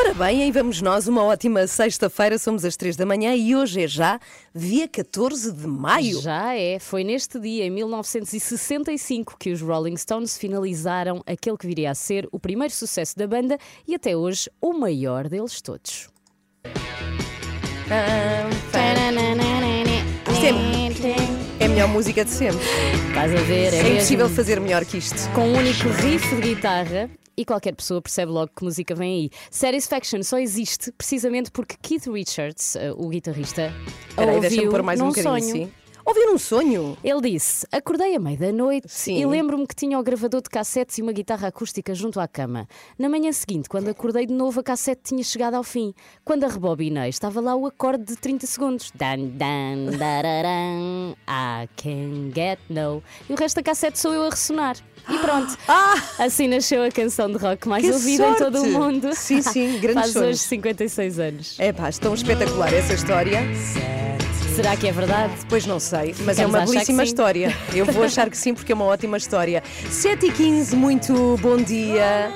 Ora bem, aí vamos nós, uma ótima sexta-feira, somos às três da manhã e hoje é já dia 14 de maio. Já é, foi neste dia, em 1965, que os Rolling Stones finalizaram aquele que viria a ser o primeiro sucesso da banda e até hoje o maior deles todos. É, é a melhor música de sempre. Estás a ver? É, É impossível fazer melhor que isto. com um único riff de guitarra. E qualquer pessoa percebe logo que música vem aí. Satisfaction só existe precisamente porque Keith Richards, eh, o guitarrista, a Espera aí, deixa-me ouviu pôr mais um bocadinho sonho. assim. Ouvir um sonho? Ele disse: Acordei à meia da noite Sim. e lembro-me que tinha o gravador de cassetes e uma guitarra acústica junto à cama. Na manhã seguinte, quando acordei de novo, a cassete tinha chegado ao fim. Quando a rebobinei, estava lá o acorde de 30 segundos. Dan, dan, dararam, I can get no. E o resto da cassete sou eu a ressonar. E pronto. Assim nasceu a canção de rock mais Ah! Que ouvida em todo o sorte! mundo. Sim, sim, grande Faz sonho. hoje 56 anos. É pá, tão espetacular essa história. Será que é verdade? Pois não sei, mas é Vamos uma belíssima sim. história. Eu vou achar que sim, porque é uma ótima história. 7 e 15 muito bom dia.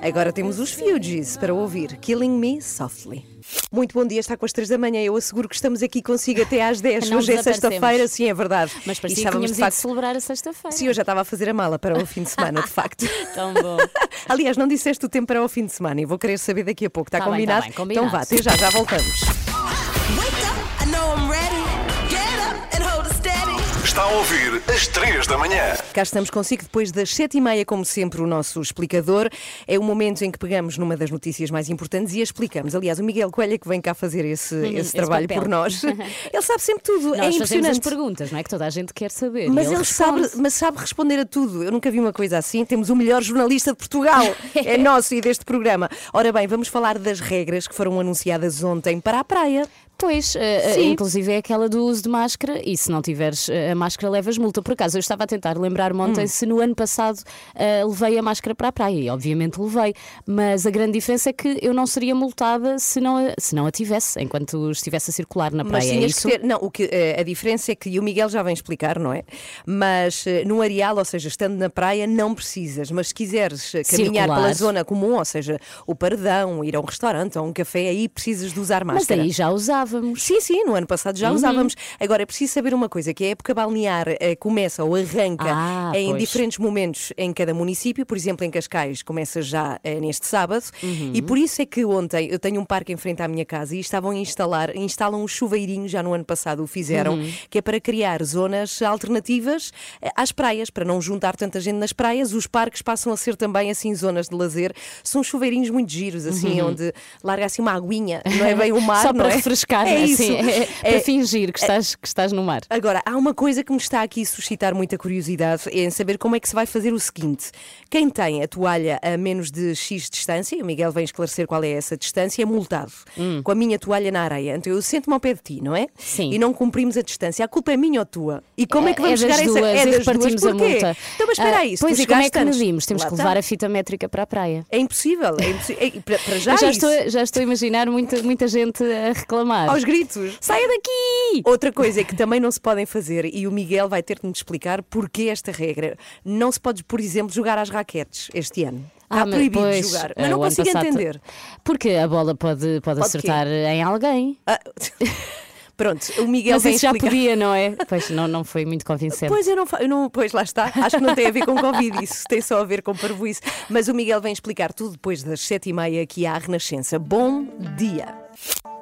Agora temos os Fugees para ouvir Killing Me Softly. Muito bom dia, está com as 3 da manhã. Eu asseguro que estamos aqui consigo até às 10. Não Hoje é sexta-feira, sim, é verdade. Mas parecia que estávamos tínhamos de facto. celebrar a sexta-feira. Sim, eu já estava a fazer a mala para o fim de semana, de facto. Tão bom. Aliás, não disseste o tempo para o fim de semana e vou querer saber daqui a pouco. Está Tá bem, combinado? tá bem, combinado. Então vá, até já, já voltamos. Está a ouvir às 3 da manhã. Cá estamos consigo depois das sete e meia, como sempre, o nosso explicador. É o momento em que pegamos numa das notícias mais importantes e a explicamos. Aliás, o Miguel Coelho é que vem cá fazer esse, esse Uhum, esse trabalho papel. por nós. Ele sabe sempre tudo, Nós é fazemos as impressionante. perguntas, não é? Que toda a gente quer saber. Mas e ele, sabe, mas sabe responder a tudo. Eu nunca vi uma coisa assim. Temos o melhor jornalista de Portugal. É nosso e deste programa. Ora bem, vamos falar das regras que foram anunciadas ontem para a praia. Pois, Sim. inclusive é aquela do uso de máscara e se não tiveres eh, a máscara levas multa. Por acaso, eu estava a tentar lembrar-me ontem Hum. se no ano passado eh, levei a máscara para a praia e obviamente levei, mas a grande diferença é que eu não seria multada se não a, se não a tivesse, enquanto estivesse a circular na Mas praia. é tinhas isso? ter. Não, o que, a diferença é que, e o Miguel já vem explicar, não é? Mas no areal, ou seja, estando na praia, não precisas. Mas se quiseres caminhar Circular. pela zona comum, ou seja, o paredão, ir a um restaurante ou a um café, aí precisas de usar Mas máscara. aí já usávamos. Sim, sim, no ano passado Uhum. já usávamos. Agora é preciso saber uma coisa: que a época balnear eh, começa ou arranca Ah, em pois. diferentes momentos em cada município. Por exemplo, em Cascais começa já eh, neste sábado. Uhum. E por isso é que ontem eu tenho um parque em frente à minha casa e estavam a instalar, instalam um chuveirinho, já no ano passado o fizeram, Uhum. que é para criar zonas alternativas eh, às praias, para não juntar tanta gente nas praias. Os parques passam a ser também assim zonas de lazer. São chuveirinhos muito giros, assim, onde larga assim uma aguinha, não é bem o mar, Uhum. Só não para é? refrescar, é assim, isso. é- É- para fingir que estás, que estás no mar. Agora, há uma coisa que me está aqui a suscitar muita curiosidade é em saber como é que se vai fazer o seguinte: quem tem a toalha a menos de X distância, o Miguel vem esclarecer qual é essa distância, é multado com a minha toalha na areia. Então eu sento-me ao pé de ti, não é? Sim. E não cumprimos a distância. A culpa é minha ou tua? E como é, que É- vamos é chegar a essa? É das repartimos duas, a porquê? multa. Então, mas espera Ah, aí, se Pois e como é que antes- medimos? Temos Lá que está. levar a fita métrica para a praia. É impossível, é impossível. É- para- para já, Eu já, estou, já estou a imaginar muita, muita gente a reclamar. Aos gritos. Saia daqui! Outra coisa é que também não se podem fazer, e o Miguel vai ter que me explicar porquê esta regra. Não se pode, por exemplo, jogar às raquetes este ano. Está Ah, proibido pois, jogar. eh, Mas não consigo passado- entender. Porque a bola pode, pode, quê? acertar em alguém. Ah, Pronto, o Miguel Mas vem isso já explicar. podia, não é? Pois não, não foi muito convincente. Pois eu não, eu não, pois lá está. Acho que não tem a ver com Covid, isso tem só a ver com parvoíce. Mas o Miguel vem explicar tudo depois das sete e meia aqui à Renascença. Bom dia.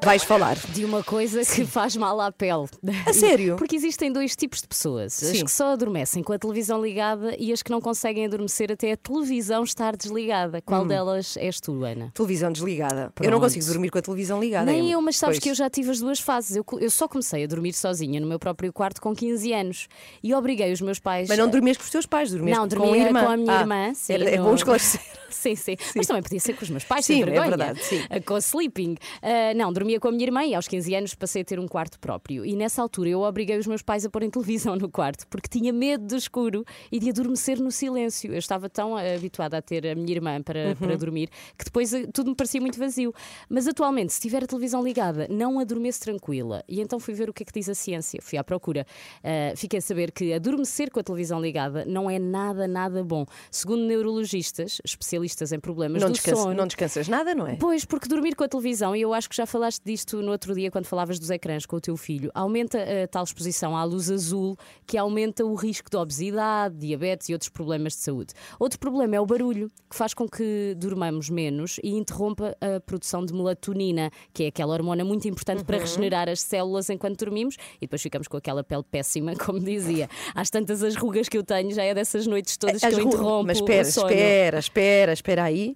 Vais falar. De uma coisa que faz mal à pele. A sério? Porque existem dois tipos de pessoas: as Sim. que só adormecem com a televisão ligada e as que não conseguem adormecer até a televisão estar desligada. Qual Hum. delas és tu, Ana? Televisão desligada. Eu não Pronto. consigo dormir com a televisão ligada. Nem é- eu, mas sabes pois. que eu já tive as duas fases. Eu, eu só comecei a dormir sozinha no meu próprio quarto com 15 anos e obriguei os meus pais. Mas não dormias com os teus pais, dormias Não, com a irmã. com a minha Ah, irmã. Sim, era- é bom esclarecer. Sim, sim, Mas também podia ser com os meus pais, Sim, sem é vergonha. verdade, sim. Com sleeping. Ah, não, dormia com a minha irmã e aos 15 anos passei a ter um quarto próprio. E nessa altura eu obriguei os meus pais a porem televisão no quarto porque tinha medo do escuro e de adormecer no silêncio. Eu estava tão habituada a ter a minha irmã para, Uhum. para dormir que depois ah, tudo me parecia muito vazio. Mas atualmente, se tiver a televisão ligada, não adormeço tranquila. E então fui ver o que é que diz a ciência. Fui à procura. Ah, fiquei a saber que adormecer com a televisão ligada não é nada, nada bom. Segundo neurologistas, especialistas em problemas Não, do descansa- sono. não descansas nada, não é? Pois, porque dormir com a televisão, e eu acho que já falaste disto no outro dia quando falavas dos ecrãs com o teu filho, aumenta a tal exposição à luz azul que aumenta o risco de obesidade, diabetes e outros problemas de saúde. Outro problema é o barulho, que faz com que durmamos menos e interrompa a produção de melatonina, que é aquela hormona muito importante para regenerar as células enquanto dormimos e depois ficamos com aquela pele péssima, como dizia. Às tantas as rugas que eu tenho já é dessas noites todas As que eu interrompo Mas espera, espera, espera, espera aí.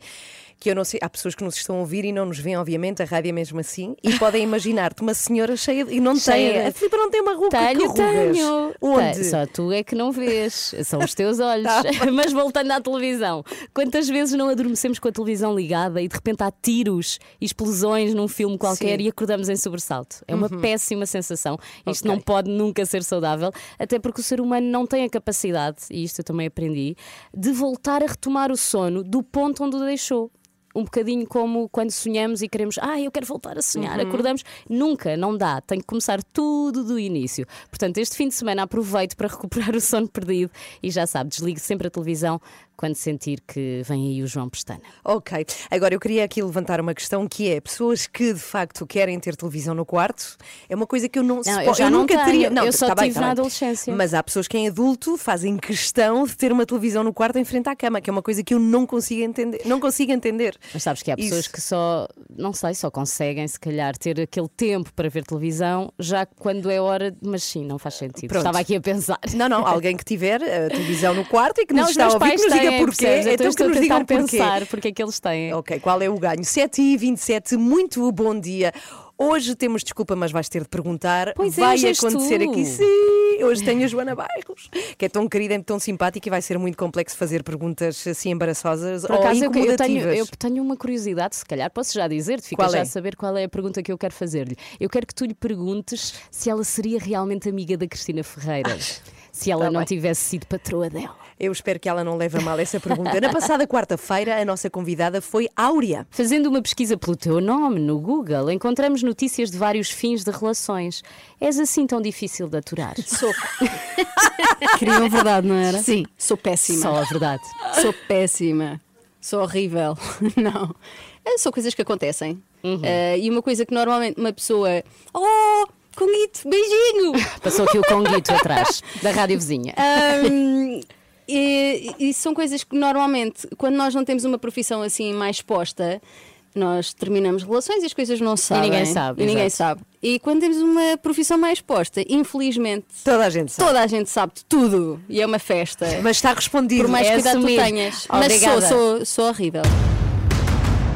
Que eu não sei, há pessoas que nos estão a ouvir e não nos veem, obviamente, a rádio é mesmo assim, e podem imaginar-te uma senhora cheia de, e não Cheia tem. de- A Filipa não tem uma ruga. Tenho, tenho. Onde? Tem, Só tu é que não vês. São os teus olhos. Tá Mas voltando à televisão, quantas vezes não adormecemos com a televisão ligada e de repente há tiros e explosões num filme qualquer Sim. Uhum. e acordamos em sobressalto? É uma péssima sensação. Isto Ok. não pode nunca ser saudável, até porque o ser humano não tem a capacidade, e isto eu também aprendi, de voltar a retomar o sono do ponto onde o deixou. Um bocadinho como quando sonhamos e queremos, ah, eu quero voltar a sonhar, Uhum. acordamos. Nunca, não dá. Tem que começar tudo do início. Portanto, este fim de semana aproveito para recuperar o sono perdido e já sabe, desligue sempre a televisão quando sentir que vem aí o João Pestana. Ok. Agora eu queria aqui levantar uma questão que é pessoas que de facto querem ter televisão no quarto. É uma coisa que eu não, Não, supo- eu já não nunca tenho. teria. Eu só tá bem, tive tá na bem. adolescência. Mas há pessoas que em adulto fazem questão de ter uma televisão no quarto em frente à cama, que é uma coisa que eu não consigo entender. Não consigo entender. Mas sabes que há pessoas Isso. que só, não sei, só conseguem se calhar ter aquele tempo para ver televisão já quando é hora, mas sim, não faz sentido. Pronto. Estava aqui a pensar. Não, não, alguém que tiver a televisão no quarto e que Não, nos os está a ouvir, que nos diga têm, porquê. percebes? Então Então que estou a nos digam porquê. pensar porque é que eles têm. Ok, qual é o ganho? 7 e 27, muito bom dia. Hoje temos desculpa, mas vais ter de perguntar. Pois é, vai és acontecer tu. aqui, sim. Hoje tenho a Joana Bairros, que é tão querida e tão simpática e vai ser muito complexo fazer perguntas assim embaraçosas Por ou acaso, eu, eu, tenho, eu tenho uma curiosidade, se calhar posso já dizer-te, fica Qual já é? a saber qual é a pergunta que eu quero fazer-lhe. Eu quero que tu lhe perguntes se ela seria realmente amiga da Cristina Ferreira, se ela tá não bem. tivesse sido patroa dela. Eu espero que ela não leve a mal essa pergunta. Na passada quarta-feira, a nossa convidada foi Áurea. Fazendo uma pesquisa pelo teu nome no Google, encontramos notícias de vários fins de relações. És assim tão difícil de aturar? Sou. Queriam verdade, não era? Sim, sou péssima. Só a verdade. Sou péssima. Sou horrível. Não. Eh, São coisas que acontecem. Eh, e uma coisa que normalmente uma pessoa. Oh, Conguito, beijinho! Passou aqui o conguito atrás, da rádio vizinha. Ahm, e, e são coisas que normalmente, quando nós não temos uma profissão assim mais posta, nós terminamos relações e as coisas não se sabem. ninguém sabe, E ninguém sabe. E quando temos uma profissão mais posta, infelizmente, Toda a gente sabe. toda a gente sabe de tudo. E é uma festa. Mas está respondido. Por mais É cuidado que tu tenhas. Mas sou, Obrigada. sou, sou horrível.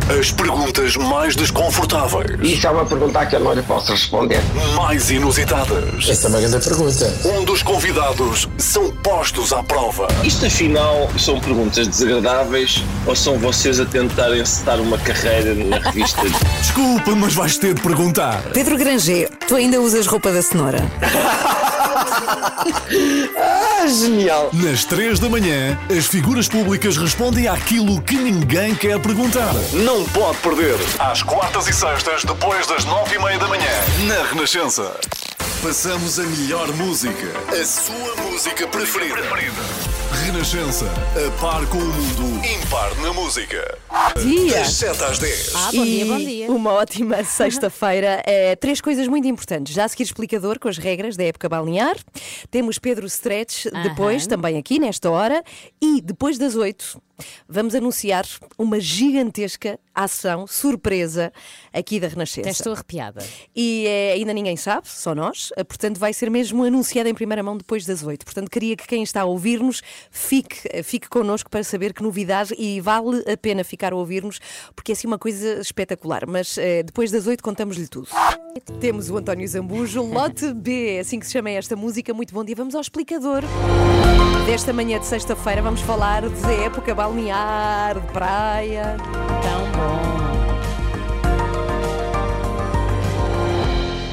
As perguntas mais desconfortáveis, Isso é uma pergunta que eu não lhe posso responder. mais inusitadas, Essa é uma grande pergunta. onde os convidados são postos à prova. Isto afinal são perguntas desagradáveis ou são vocês a tentarem encetar uma carreira na revista? Desculpa, mas vais ter de perguntar. Pedro Granger, tu ainda usas roupa da cenoura? Ah, genial! Nas 3 da manhã, as figuras públicas respondem àquilo que ninguém quer perguntar. Não pode perder. Às quartas e sextas, depois das 9 e meia da manhã, na Renascença. Passamos a melhor música. A sua música preferida. Renascença. A par com o mundo. Impar na música. Dia. Das 7 às 10. Ah, bom dia, bom dia. Uma ótima sexta-feira. É, três coisas muito importantes. Já a seguir explicador com as regras da época balnear. Temos Pedro Stretch depois, Aham. também aqui nesta hora. E depois das oito, Vamos anunciar uma gigantesca ação, surpresa, aqui da Renascença. Até estou arrepiada. E eh, ainda ninguém sabe, só nós, eh, portanto vai ser mesmo anunciado em primeira mão depois das oito. Portanto, queria que quem está a ouvir-nos fique, eh, fique connosco para saber que novidade e vale a pena ficar a ouvir-nos, porque é assim uma coisa espetacular. Mas eh, depois das oito contamos-lhe tudo. Temos o António Zambujo, Lote B, é assim que se chama esta música. Muito bom dia, vamos ao explicador. Desta manhã de sexta-feira vamos falar de época balnear, de praia. Tão bom.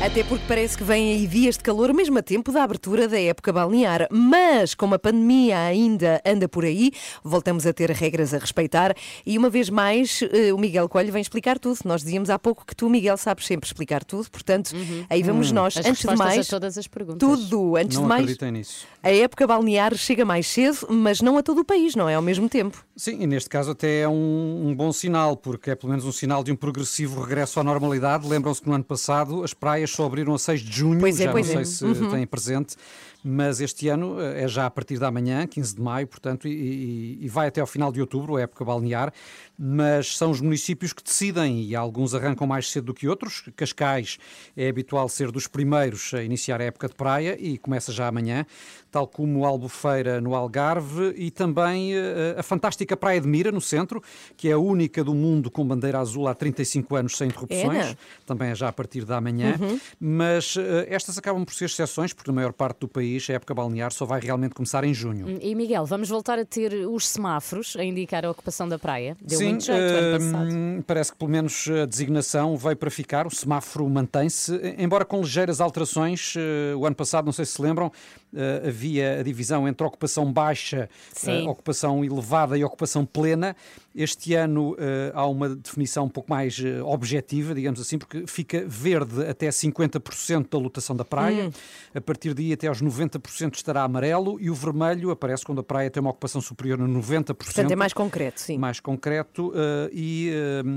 Até porque parece que vêm aí dias de calor, mesmo a tempo da abertura da época balnear. Mas, como a pandemia ainda anda por aí, voltamos a ter regras a respeitar. E uma vez mais, eh, o Miguel Coelho vem explicar tudo. Nós dizíamos há pouco que tu, Miguel, sabes sempre explicar tudo. Portanto, aí vamos nós. As Antes de mais, a todas as perguntas. tudo. Antes Não de mais, nisso. a época balnear chega mais cedo, mas não a todo o país, não é? Ao mesmo tempo. Sim, e neste caso até é um, um bom sinal, porque é pelo menos um sinal de um progressivo regresso à normalidade. Lembram-se que no ano passado as praias só abriram a 6 de junho, Pois é, já não é. sei se têm presente, mas este ano eh, é já a partir da manhã, 15 de maio, portanto, e, e- vai até ao final de outubro, a época balnear, mas são os municípios que decidem e alguns arrancam mais cedo do que outros. Cascais é habitual ser dos primeiros a iniciar a época de praia e começa já amanhã, tal como Albufeira no Algarve e também eh, a fantástica Praia de Mira, no centro, que é a única do mundo com bandeira azul há 35 anos sem interrupções. Era? Também é já a partir da manhã. Mas eh, estas acabam por ser exceções, porque na maior parte do país a época balnear só vai realmente começar em junho. E Miguel, vamos voltar a ter os semáforos a indicar a ocupação da praia. Deu Sim, muito jeito ano passado. hum, parece que pelo menos a designação veio para ficar, o semáforo mantém-se, embora com ligeiras alterações. eh, O ano passado, não sei se se lembram, eh, havia a divisão entre ocupação baixa, eh, ocupação elevada e ocupação plena. Este ano eh, há uma definição um pouco mais objetiva, digamos assim, porque fica verde até 50% da lotação da praia, Hum. a partir daí até aos 90% estará amarelo e o vermelho aparece quando a praia tem uma ocupação superior a 90%. Portanto, é mais concreto, sim. Mais concreto e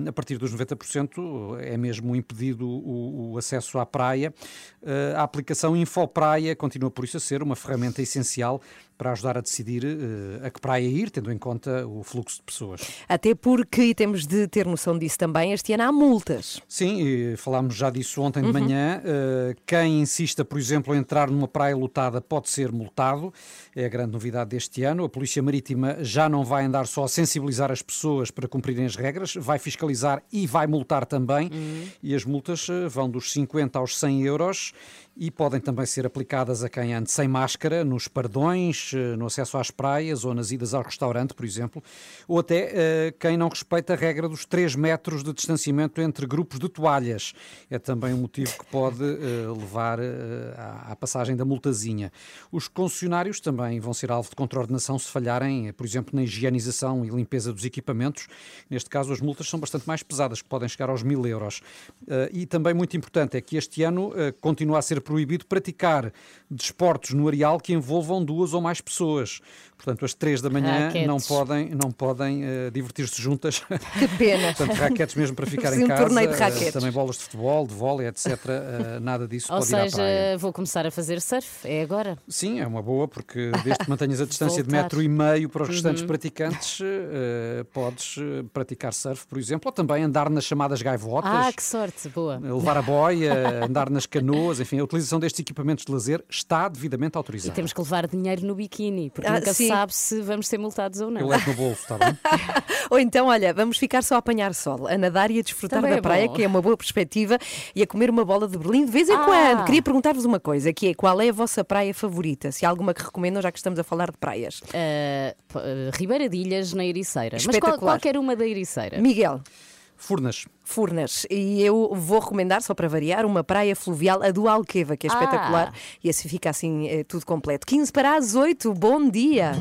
a partir dos 90% é mesmo impedido o, o acesso à praia. A aplicação Infopraia continua por isso a ser uma ferramenta essencial para ajudar a decidir eh, a que praia ir, tendo em conta o fluxo de pessoas. Até porque, e temos de ter noção disso também, este ano há multas. Sim, e falámos já disso ontem de manhã. Eh, quem insista, por exemplo, em entrar numa praia lotada pode ser multado. É a grande novidade deste ano. A Polícia Marítima já não vai andar só a sensibilizar as pessoas para cumprirem as regras, vai fiscalizar e vai multar também. E as multas eh, vão dos 50 aos 100 euros e podem também ser aplicadas a quem ande sem máscara, nos pardões, eh, no acesso às praias ou nas idas ao restaurante, por exemplo, ou até eh, quem não respeita a regra dos 3 metros de distanciamento entre grupos de toalhas. É também um motivo que pode eh, levar eh, à, passagem da multazinha. Os concessionários também vão ser alvo de contraordenação se falharem, por exemplo, na higienização e limpeza dos equipamentos. Neste caso, as multas são bastante mais pesadas, que podem chegar aos mil euros. E também muito importante é que este ano continua a ser proibido praticar desportos no areal que envolvam duas ou mais pessoas. Portanto, às três da manhã Raquetes. não podem, não podem eh, divertir-se juntas. Que pena. Portanto, raquetes mesmo para ficar em um casa. torneio de eh, raquetes. Também bolas de futebol, de vôlei, etc. eh, nada disso Ou pode ir à seja, praia. vou começar a fazer surf. É agora. Sim, é uma boa, porque desde que mantenhas a distância de metro e meio para os restantes Uhum. praticantes, podes praticar surf, por exemplo, ou também andar nas chamadas gaivotas. Ah, que sorte. Boa. Levar a boia, andar nas canoas, enfim, a utilização destes equipamentos de lazer está devidamente E autorizada. temos que levar dinheiro no biquíni, porque Ah, nunca se sim. sabe se vamos ser multados ou Eu não. levo no bolso, está bem? Ou então, olha, vamos ficar só a apanhar sol, a nadar e a desfrutar Também da é praia, bom. que é uma boa perspectiva, e a comer uma bola de Berlim de vez em Ah. quando. Queria perguntar-vos uma coisa, que é qual é a vossa praia favorita? Se há alguma que recomendam, já que estamos a falar de praias. Ah, Ribeira de Ilhas na Ericeira. Mas qual, qualquer uma da Ericeira. Miguel, Furnas. Furnas. E eu vou recomendar, só para variar, uma praia fluvial, a do Alqueva, que é Ah. espetacular. E assim fica assim eh, tudo completo. 15 para as 8, bom dia!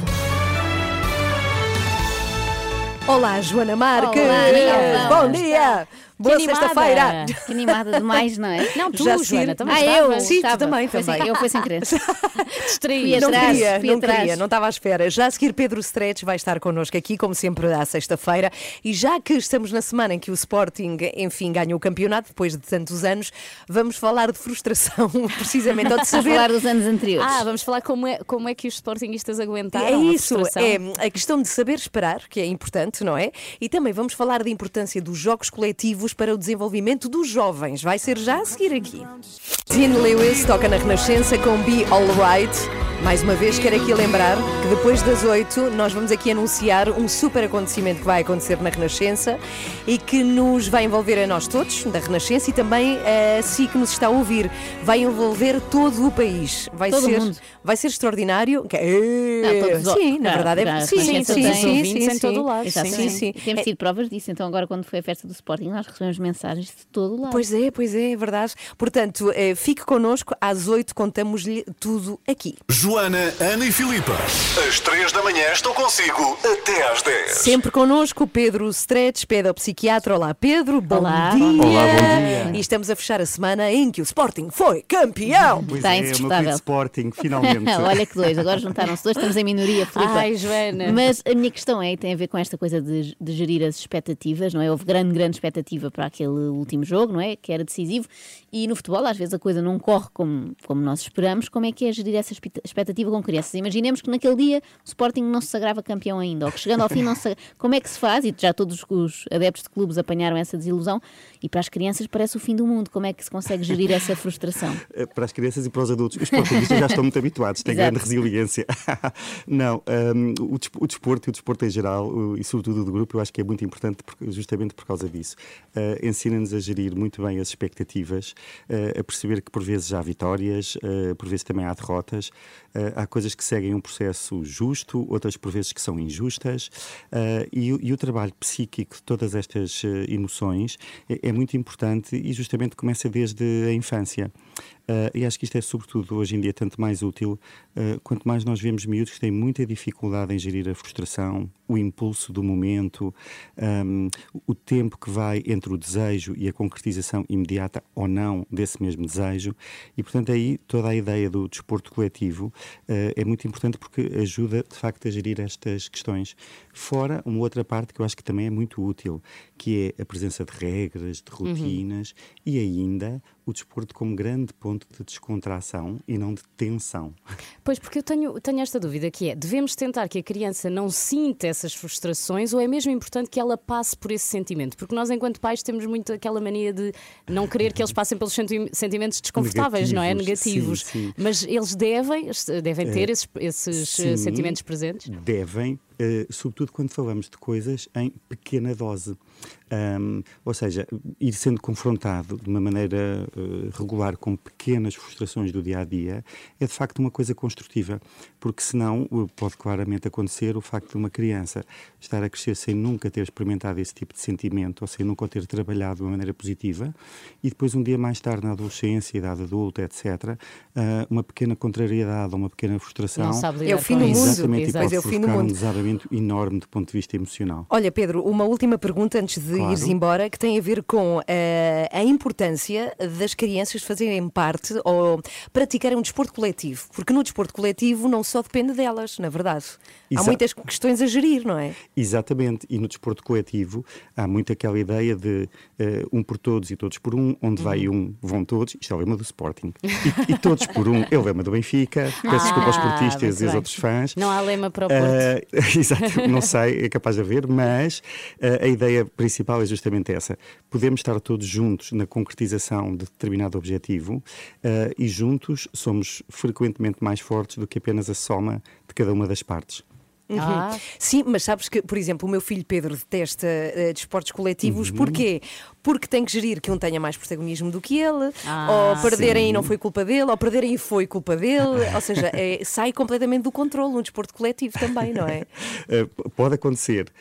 Olá, Joana Marques! Olá. Bom dia! Boa sexta-feira! Que animada demais, não é? Não, tu, Já Joana, também Ah, eu? estavas. Sim, tu Estava. também, Foi sem- também. Eu fui sem querer. Distraí. Não atrás, queria, não atrás. queria, não estava à espera. Já a seguir, Pedro Stretch vai estar connosco aqui, como sempre, à sexta-feira. E já que estamos na semana em que o Sporting, enfim, ganhou o campeonato, depois de tantos anos, vamos falar de frustração, precisamente, ou de A saber. falar dos anos anteriores. Ah, vamos falar como é, como é que os sportinguistas aguentaram É a isso, frustração. é a questão de saber esperar, que é importante, não é? E também vamos falar da importância dos jogos coletivos para o desenvolvimento dos jovens. Vai ser já a seguir aqui. Dean Lewis toca na Renascença com Be Alright. Mais uma vez, quero aqui lembrar que depois das 8 nós vamos aqui anunciar um super acontecimento que vai acontecer na Renascença e que nos vai envolver a nós todos, da Renascença, e também a si que nos está a ouvir. Vai envolver todo o país. Vai, Todo ser, mundo. vai ser extraordinário. Que- Não, todos os- sim, na verdade é claro, sim, sim, sim, sim, sim, sim. Sim, sim. Temos tido provas disso. Então, agora, quando foi a festa do Sporting, nós recebemos mensagens de todo lado. Pois é, pois é, é verdade. Portanto, eh, fique connosco, às 8 contamos-lhe tudo aqui. Joana, Ana e Filipa. Às 3 da manhã estão consigo até às 10. Sempre connosco, Pedro Stretch, pedopsiquiatra. Olá, Pedro, bom Olá. dia. Olá, bom dia. E estamos a fechar a semana em que o Sporting foi campeão. Pois Está é, o meu insuportável. querido Sporting, finalmente. Olha que dois, agora juntaram-se dois, estamos em minoria, Filipe. Ai, Joana. Mas a minha questão é, tem a ver com esta coisa de, de gerir as expectativas, não é? Houve grande, grande expectativa para aquele último jogo, não é? Que era decisivo. E no futebol, às vezes, a coisa não corre como, como nós esperamos. Como é que é gerir essa expecta- expectativa com crianças? Imaginemos que naquele dia o Sporting não se sagrava campeão ainda, ou que chegando ao fim não se Como é que se faz? E já todos os adeptos de clubes apanharam essa desilusão. E para as crianças parece o fim do mundo. Como é que se consegue gerir essa frustração? Eh, Para as crianças e para os adultos. Os sportingistas já estão muito habituados, têm Exato. grande resiliência. Não, ehm, o, desp- o desporto e o desporto em geral, e sobretudo o do grupo, eu acho que é muito importante por- justamente por causa disso. Eh, Ensina-nos a gerir muito bem as expectativas, eh, a perceber que por vezes há vitórias, eh, por vezes também há derrotas, há coisas que seguem um processo justo, outras por vezes que são injustas, e, e o trabalho psíquico de todas estas emoções é, é muito importante e justamente começa desde a infância. Eh, e acho que isto é, sobretudo, hoje em dia, tanto mais útil, eh, quanto mais nós vemos miúdos que têm muita dificuldade em gerir a frustração, o impulso do momento, ehm, o tempo que vai entre o desejo e a concretização imediata ou não desse mesmo desejo. E, portanto, aí toda a ideia do desporto coletivo eh, é muito importante porque ajuda, de facto, a gerir estas questões. Fora uma outra parte que eu acho que também é muito útil, que é a presença de regras, de rotinas e ainda o desporto como grande ponto de descontração e não de tensão. Pois, porque eu tenho, tenho esta dúvida que é, devemos tentar que a criança não sinta essas frustrações ou é mesmo importante que ela passe por esse sentimento? Porque nós, enquanto pais, temos muito aquela mania de não querer que eles passem pelos senti- sentimentos desconfortáveis, não é? Negativos, Negativos. sim, sim. Mas eles devem, devem ter esses, esses eh, sim. sentimentos presentes? devem, eh, sobretudo quando falamos de coisas em pequena dose. Ahm, ou seja, ir sendo confrontado de uma maneira eh, regular com pequenas frustrações do dia a dia é de facto uma coisa construtiva, porque senão eh, pode claramente acontecer o facto de uma criança estar a crescer sem nunca ter experimentado esse tipo de sentimento ou sem nunca o ter trabalhado de uma maneira positiva e depois um dia mais tarde na adolescência, idade adulta, etc., ah, uma pequena contrariedade ou uma pequena frustração Não sabe lidar É o fim do mundo. Exatamente, Exato. e pode É o fim do provocar um mundo. desabamento enorme do ponto de vista emocional. Olha, Pedro, uma última pergunta antes de Claro. ires embora, que tem a ver com eh, a importância das crianças fazerem parte ou praticarem um desporto coletivo. Porque no desporto coletivo não só depende delas, na verdade. Há Exato. muitas questões a gerir, não é? Exatamente, e no desporto coletivo há muito aquela ideia de eh, um por todos e todos por um, onde vai Uhum. um, vão todos, isto é o lema do Sporting, e, e todos por um, é o lema do Benfica, peço desculpa aos Ah, portistas e aos outros fãs. Não há lema para o Porto. Eh, exato, não sei, é capaz de haver, mas eh, a ideia principal é justamente essa. Podemos estar todos juntos na concretização de determinado objetivo eh, e juntos somos frequentemente mais fortes do que apenas a soma de cada uma das partes. Ah. Sim, mas sabes que, por exemplo, o meu filho Pedro detesta eh, desportos coletivos. Uhum. Porquê? Porque tem que gerir que um tenha mais protagonismo do que ele, Ah, ou perderem sim. e não foi culpa dele, ou perderem e foi culpa dele. Ou seja, é- sai completamente do controle um desporto coletivo também, não é? P- pode acontecer,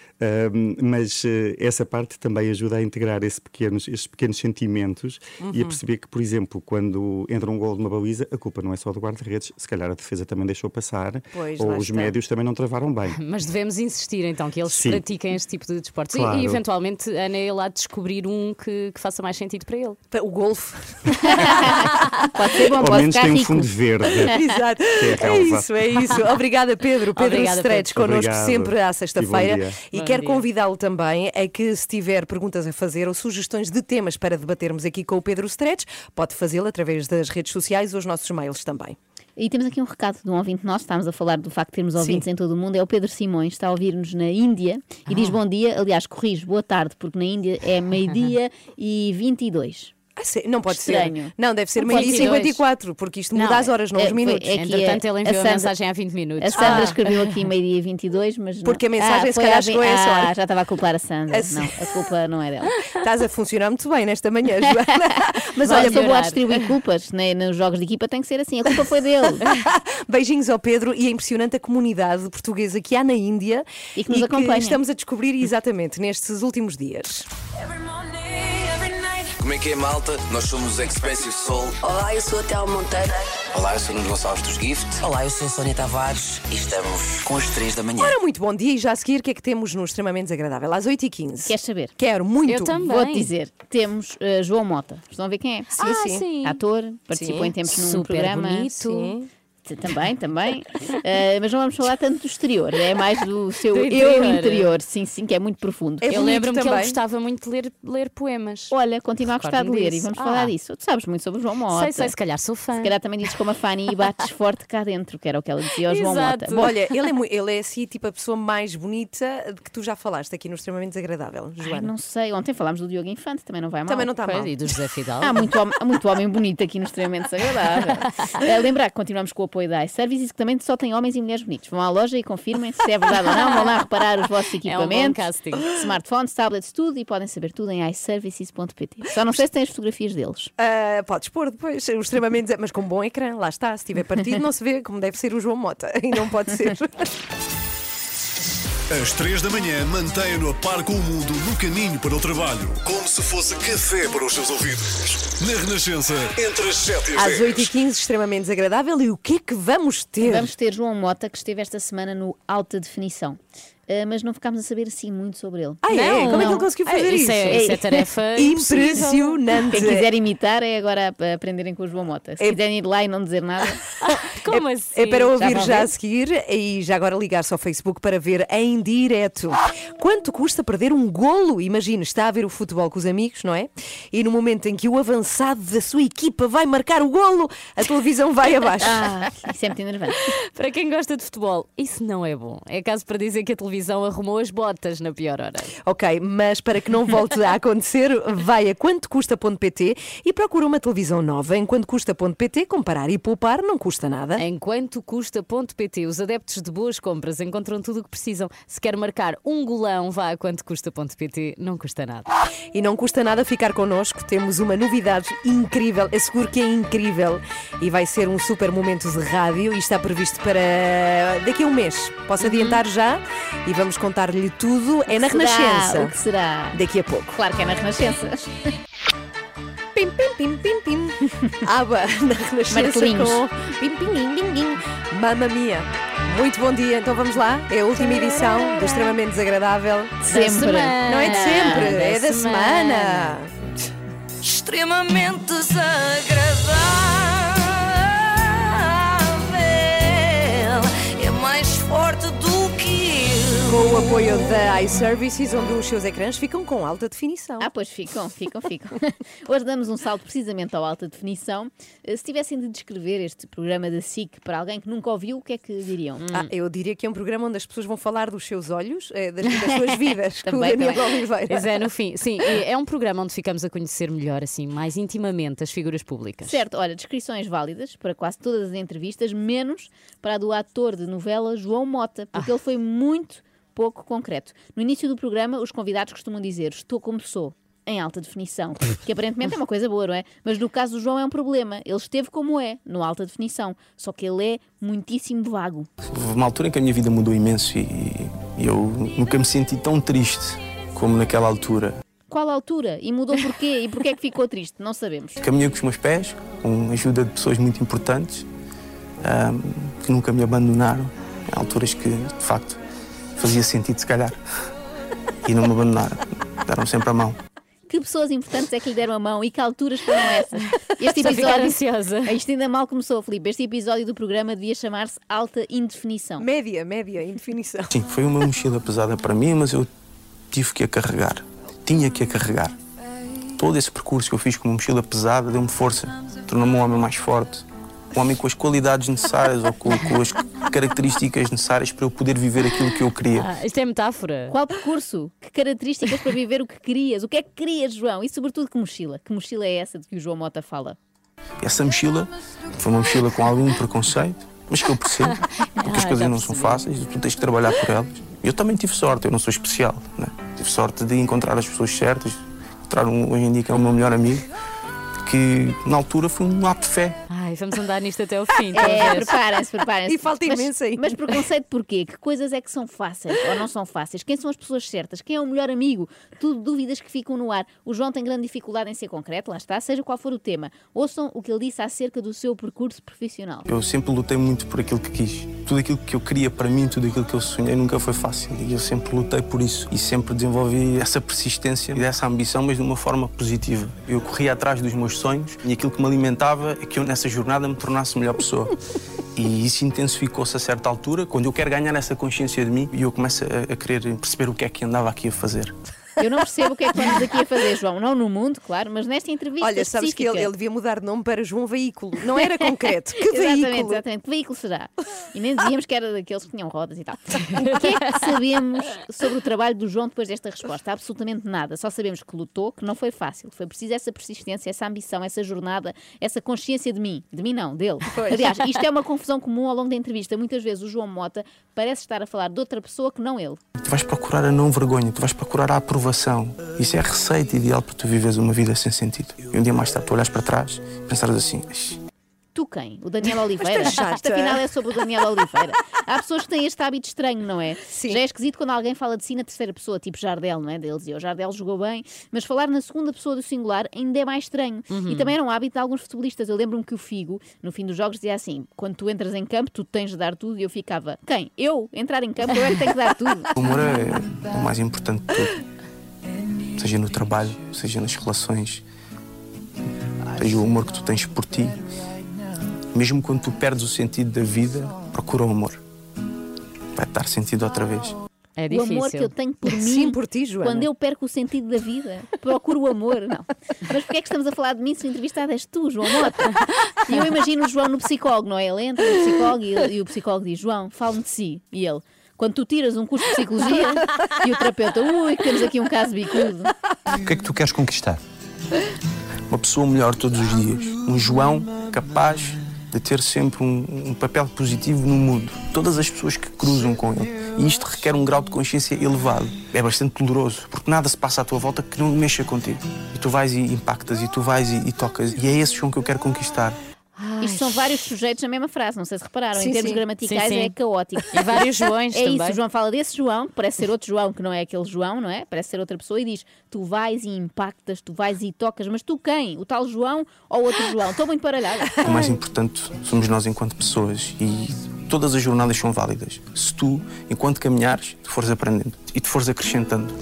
um, mas uh, essa parte também ajuda a integrar esse pequenos, esses pequenos sentimentos Uhum. e a perceber que, por exemplo, quando entra um gol de uma baliza, a culpa não é só do guarda-redes, se calhar a defesa também deixou passar, Pois, ou os está. médios também não travaram bem. Mas devemos insistir então que eles Sim. pratiquem este tipo de desportos. E- Claro. E, eventualmente, Ana, ele há de descobrir um um que, que faça mais sentido para ele. O golfe. Pode ser bom, Ao pode menos ficar tem um rico. fundo verde. Exato. Que é É isso, é isso. Obrigada, Pedro. Pedro Obrigada, Stretch Pedro. connosco Obrigado. sempre à sexta-feira. E Bom quero convidá-lo também a que, se tiver perguntas a fazer ou sugestões de temas para debatermos aqui com o Pedro Stretch, pode fazê-lo através das redes sociais ou os nossos mails também. E temos aqui um recado de um ouvinte nosso, estávamos a falar do facto de termos Sim. ouvintes em todo o mundo, é o Pedro Simões, está a ouvir-nos na Índia e Ah. diz bom dia, aliás, corrijo, boa tarde, porque na Índia é meio-dia e 22. Ah, não pode Estranho. ser. Não, deve ser meio-dia e pode ser. 54, porque isto muda Não, as horas, não é- os foi- minutos. é que Entretanto, a- ele a enviou a, Sandra- mensagem há 20 minutos. A Sandra Ah. escreveu aqui meio-dia e 22, mas. não- Porque a mensagem se foi calhar chegou a essa Ah, hora. já estava a culpar a Sandra. A se- Não, a culpa não é dela. Estás a funcionar muito bem nesta manhã, Joana. Mas Olha, olha, sou boa a distribuir culpas né, nos jogos de equipa, tem que ser assim. A culpa foi dele. Beijinhos ao Pedro e é impressionante a comunidade portuguesa que há na Índia E que nos acompanha. estamos a descobrir exatamente nestes últimos dias. Every morning. Como é que é, malta? Nós somos os Expensive Soul. Olá, eu sou a Théo Monteiro. Olá, eu sou o Nuno Gonçalves dos Gift. Olá, eu sou a Sónia Tavares. E estamos com as 3 da manhã. Ora, muito bom dia e já a seguir o que é que temos no extremamente desagradável? Às 8h15. Queres saber? Quero muito. Eu também. Vou-te dizer, temos eh, João Mota. Estão a ver quem é? Sim, ah, sim. sim. Ator, participou Sim. em tempos num Super programa. bonito. Sim. Também, também. Eh, mas não vamos falar tanto do exterior, é mais do seu Do eu interior. Sim, sim, que é muito profundo. É Eu lembro-me que ele gostava muito de ler, ler poemas. Olha, continua a gostar de ler e disso. vamos Ah. falar disso. Tu sabes muito sobre o João Mota. Sei, sei, se calhar sou fã. Se calhar também dizes como a Fanny e bates forte cá dentro, que era o que ela dizia ao João. Mota. Bom, Olha, ele é, ele é assim, tipo a pessoa mais bonita de que tu já falaste aqui no extremamente desagradável, ai, Joana. não sei, ontem falámos do Diogo Infante, também não vai mal. Também não está mal. E do José Fidalgo. Há muito, homem, há muito homem bonito aqui no extremamente desagradável. Eh, lembrar que continuamos com o apoio da iServices, que também só tem homens e mulheres bonitos. Vão à loja e confirmem se é verdade ou não. Vão lá reparar os vossos É um equipamentos, smartphones, tablets, tudo e podem saber tudo em iServices.pt. Só não sei se tem as fotografias deles. Ah, podes pôr depois, o extremamente mas com bom ecrã, lá está. Se tiver partido, não se vê como deve ser o João Mota. E não pode ser. Às 3 da manhã, mantenha-no a par com o mundo no caminho para o trabalho. Como se fosse café para os seus ouvidos. Na Renascença, entre as 7 e as Às 10. 8h15, extremamente desagradável. E o que é que vamos ter? Vamos ter João Mota, que esteve esta semana no Alta Definição. Eh, mas não ficámos a saber assim muito sobre ele. Ah, é? Não, Como é que não. ele conseguiu Ah, fazer isso isso? é- isso é tarefa impressionante. Quem quiser imitar é agora a- aprenderem com o João Mota. Se É- quiserem ir lá e não dizer nada, Como assim? É para ouvir já ver? a seguir e já agora ligar-se ao Facebook para ver em direto. Quanto custa perder um golo? Imagine, está a ver o futebol com os amigos, não é? E no momento em que o avançado da sua equipa vai marcar o golo, a televisão vai abaixo. ah, isso é muito enervante. Para quem gosta de futebol, isso não é bom. É caso para dizer que a televisão arrumou as botas na pior hora. Ok, mas para que não volte a acontecer, vai a quantocusta.pt e procura uma televisão nova. Em quantocusta.pt, comparar e poupar não custa nada. Enquanto custa.pt, os adeptos de boas compras encontram tudo o que precisam. Se quer marcar um golão, vá a quantocusta.pt, não custa nada. E não custa nada ficar connosco, temos uma novidade incrível, asseguro que é incrível e vai ser um super momento de rádio e está previsto para daqui a um mês. Posso adiantar já e vamos contar-lhe tudo. É na Será? Renascença. O que será? Daqui a pouco. Claro que é na Renascença. Pim, pim, pim, pim, pim. Aba na Renascença com pim, pim, pim, pim, pim. Mamma mia. Muito bom dia, então vamos lá. É a última edição do Extremamente Desagradável. Sempre. semana. Não é de sempre, é da semana. Extremamente desagradável. É mais forte do. Com o apoio da iServices, onde os seus ecrãs ficam com alta definição. Ah, pois ficam, ficam, ficam. Hoje damos um salto precisamente ao alta definição. Eh, Se tivessem de descrever este programa da SIC para alguém que nunca ouviu, o que é que diriam? Ah, eu diria que é um programa onde as pessoas vão falar dos seus olhos, eh, das, das suas vidas, com o Também, Daniel também. Oliveira. Pois é, no fim, sim, é um programa onde ficamos a conhecer melhor, assim, mais intimamente as figuras públicas. Certo, olha, descrições válidas para quase todas as entrevistas, menos para a do ator de novela João Mota, porque ele foi muito pouco concreto. No início do programa, os convidados costumam dizer: Estou como sou. Em alta definição, que aparentemente é uma coisa boa, não é? Mas no caso do João é um problema. Ele esteve como é, no alta definição, só que ele é muitíssimo vago. Houve uma altura em que a minha vida mudou imenso e, eu nunca me senti tão triste como naquela altura. Qual altura? E mudou porquê? E porquê é que ficou triste? Não sabemos. Caminhei com os meus pés, com a ajuda de pessoas muito importantes ahm, que nunca me abandonaram em alturas que, de facto, fazia sentido, se calhar. E não me abandonaram, deram sempre a mão. Que pessoas importantes é que lhe deram a mão e que alturas foram essas? Este Estou episódio. ansiosa. Isto ainda mal começou, Filipe. Este episódio do programa devia chamar-se Alta Indefinição. Média, média, indefinição. Sim, foi uma mochila pesada para mim, mas eu tive que a carregar. Tinha que a carregar. Todo esse percurso que eu fiz com uma mochila pesada deu-me força, tornou-me um homem mais forte. Um homem com as qualidades necessárias ou com, com as características necessárias para eu poder viver aquilo que eu queria. Ah, isto é metáfora. Qual percurso? Que características para viver o que querias? O que é que querias, João? E sobretudo que mochila? Que mochila é essa de que o João Mota fala? Essa mochila foi uma mochila com algum preconceito, mas que eu percebo, porque as Ah, coisas não são fáceis e tu tens que trabalhar por elas. Eu também tive sorte, eu não sou especial. Né? Tive sorte de encontrar as pessoas certas, encontrar um, hoje em dia que é o meu melhor amigo, que na altura foi um ato de fé. Ai, vamos andar nisto até ao fim. É, preparem-se, preparem-se. E falta Mas- imenso ainda. Mas preconceito porquê? Que coisas é que são fáceis ou não são fáceis? Quem são as pessoas certas? Quem é o melhor amigo? Tudo dúvidas que ficam no ar. O João tem grande dificuldade em ser concreto, lá está, seja qual for o tema. Ouçam o que ele disse acerca do seu percurso profissional. Eu sempre lutei muito por aquilo que quis. Tudo aquilo que eu queria para mim, tudo aquilo que eu sonhei nunca foi fácil. E eu sempre lutei por isso. E sempre desenvolvi essa persistência e essa ambição, mas de uma forma positiva. Eu corria atrás dos meus sonhos e aquilo que me alimentava é que eu nessa jornada me tornasse melhor pessoa. E isso intensificou-se a certa altura, quando eu quero ganhar essa consciência de mim e eu começo a, a querer perceber o que é que andava aqui a fazer. Eu não percebo o que é que estamos aqui a fazer, João. Não no mundo, claro, mas nesta entrevista Olha, sabes que ele, ele devia mudar de nome para João Veículo. Não era concreto. Que exatamente, veículo? exatamente. Que veículo será? E nem dizíamos que era daqueles que tinham rodas e tal. O que é que sabemos sobre o trabalho do João depois desta resposta? Absolutamente nada. Só sabemos que lutou, que não foi fácil. Foi preciso essa persistência, essa ambição, essa jornada, essa consciência de mim. De mim não, dele. Aliás, isto é uma confusão comum ao longo da entrevista. Muitas vezes o João Mota parece estar a falar de outra pessoa que não ele. Tu vais procurar a não vergonha, tu vais procurar a aprovação. Isso é a receita ideal para tu viveres uma vida sem sentido. E um dia mais tarde tu olhas para trás e pensares assim: "Ixi, Tu quem? O Daniel Oliveira? Isto afinal é sobre o Daniel Oliveira. Há pessoas que têm este hábito estranho, não é? Já é esquisito quando alguém fala de si na terceira pessoa, tipo Jardel, não é? Deles e o Jardel jogou bem, mas falar na segunda pessoa do singular ainda é mais estranho. E também era um hábito de alguns futebolistas. Eu lembro-me que o Figo, no fim dos jogos, dizia assim: quando tu entras em campo, tu tens de dar tudo. E eu ficava: quem? Eu? Entrar em campo, eu é que tenho que dar tudo. O amor é o mais importante de tudo. Seja no trabalho, seja nas relações, seja o amor que tu tens por ti. Mesmo quando tu perdes o sentido da vida, procura o amor. Vai-te dar sentido outra vez. É O amor que eu tenho por mim. Sim, por ti, Joana. Quando eu perco o sentido da vida, procuro o amor. Não. Mas porquê é que estamos a falar de mim se o entrevistado és tu, João Mota? E eu imagino o João no psicólogo, não é? Ele entra no psicólogo e, e o psicólogo diz: João, fala-me de si. E ele. Quando tu tiras um curso de psicologia e o terapeuta, ui, que temos aqui um caso bicudo. O que é que tu queres conquistar? Uma pessoa melhor todos os dias. Um João capaz de ter sempre um, um papel positivo no mundo. Todas as pessoas que cruzam com ele. E isto requer um grau de consciência elevado. É bastante doloroso, porque nada se passa à tua volta que não mexa contigo. E tu vais e impactas, e tu vais e, e tocas. E é esse João que eu quero conquistar. Isto são vários sujeitos na mesma frase, não sei se repararam. Sim, em termos sim. gramaticais Sim, sim. é caótico. E vários Joões É também. isso, o João fala desse João, que parece ser outro João, que não é aquele João, não é? Parece ser outra pessoa, e diz: Tu vais e impactas, tu vais e tocas, mas tu quem? O tal João ou outro João? Estou muito baralhada. O mais importante somos nós enquanto pessoas. E todas as jornadas são válidas. Se tu, enquanto caminhares, te fores aprendendo e te fores acrescentando.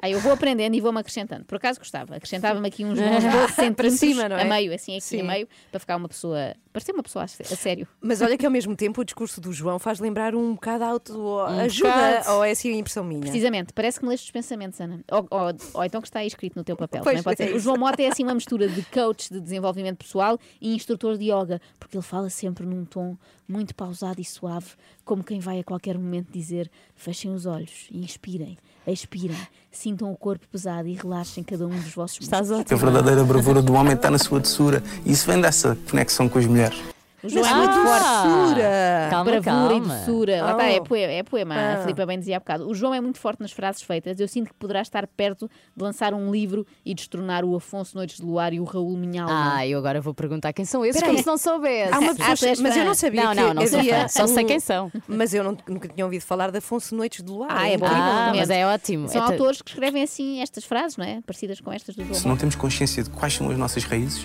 Aí eu vou aprendendo e vou-me acrescentando. Por acaso gostava, acrescentava-me aqui uns bons 12 Para centímetros cima, não é? a meio, assim aqui Sim. a meio, para ficar uma pessoa, parecer uma pessoa a sé- a sério. Mas olha que ao mesmo tempo o discurso do João faz lembrar um bocado Um autoajuda. bocado. ou é assim a impressão minha? Precisamente, parece que me leste os pensamentos, Ana. Ou, ou- ou então que está aí escrito no teu papel. Pois, pode é ser. O isso. João Mota é assim uma mistura de coach de desenvolvimento pessoal e instrutor de yoga, porque ele fala sempre num tom muito pausado e suave, como quem vai a qualquer momento dizer: fechem os olhos e inspirem, expirem, sintam o corpo pesado e relaxem cada um dos vossos Estás músculos. A verdadeira bravura do homem está na sua doçura. E isso vem dessa conexão com as mulheres. O João é Ah, muito forte. Doçura. Calma, Bravura e calma. doçura. Lá está, é Oh. poema. É poema. A Ah. Filipa bem dizia há bocado. O João é muito forte nas frases feitas. Eu sinto que poderá estar perto de lançar um livro e destronar o Afonso Noites de Luar e o Raul Minhalma. Ah, eu agora vou perguntar quem são esses, Espera como se não soubesse. Há uma Ah, pessoa, tu és mas eu não sabia Não, que não, não sou havia fã, só sei um- quem são. Mas eu não- nunca tinha ouvido falar de Afonso Noites de Luar. Ah, é bom. Ah, mas é ótimo. São É ta- autores que escrevem assim estas frases, não é? Parecidas com estas do João. Se não temos consciência de quais são as nossas raízes,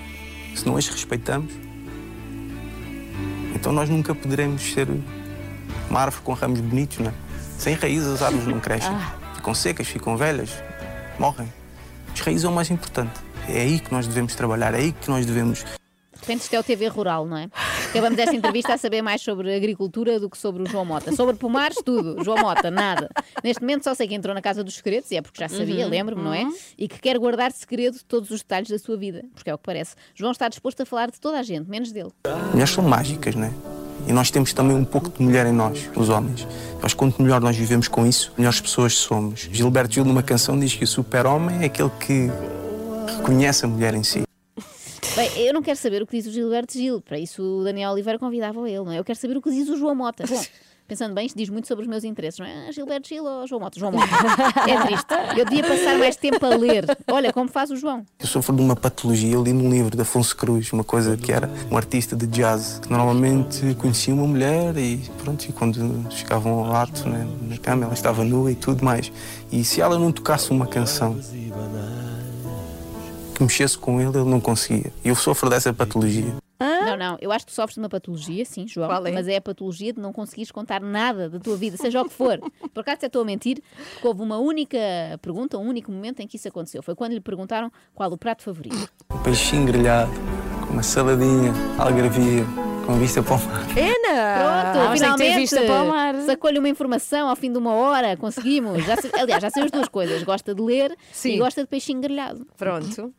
se não as respeitamos, então nós nunca poderemos ser uma árvore com ramos bonitos, não é? Sem raízes as árvores não crescem. Ficam secas, ficam velhas, morrem. As raízes é o mais importante. É aí que nós devemos trabalhar, é aí que nós devemos De repente isto é o TV Rural, não é? Acabamos esta entrevista a saber mais sobre agricultura do que sobre o João Mota. Sobre pomares, tudo. João Mota, nada. Neste momento só sei que entrou na Casa dos Segredos, e é porque já sabia, Uhum, lembro-me, não é? uhum. E que quer guardar segredo todos os detalhes da sua vida, porque é o que parece. João está disposto a falar de toda a gente, menos dele. Mulheres são mágicas, não é? E nós temos também um pouco de mulher em nós, os homens. Mas quanto melhor nós vivemos com isso, melhores pessoas somos. Gilberto Gil, numa canção, diz que o super-homem é aquele que reconhece a mulher em si. Bem, eu não quero saber o que diz o Gilberto Gil, para isso o Daniel Oliveira convidava ele, não é? Eu quero saber o que diz o João Mota. Bom, pensando bem, isto diz muito sobre os meus interesses, não é? Ah, Gilberto Gil ou João Mota? João Mota. É triste. Eu devia passar mais tempo a ler. Olha como faz o João. Eu sofro de uma patologia, eu li num livro de Afonso Cruz, uma coisa que era um artista de jazz, que normalmente conhecia uma mulher e pronto, e quando chegavam ao ato, né, na cama, ela estava nua e tudo mais. E se ela não tocasse uma canção que mexesse com ele, ele não conseguia. E eu sofro dessa patologia. Não, não, eu acho que tu sofres de uma patologia, sim, João, mas é a patologia de não conseguires contar nada da tua vida, seja o que for. Por acaso até estou a mentir, porque houve uma única pergunta, um único momento em que isso aconteceu. Foi quando lhe perguntaram qual o prato favorito. Um peixinho grelhado, com uma saladinha, algarvia, com vista para o mar. Ana! Pronto, ter finalmente vista para o mar. sacou-lhe uma informação ao fim de uma hora, conseguimos. Já, aliás, já sei as duas coisas, gosta de ler Sim. e gosta de peixinho grelhado. Pronto.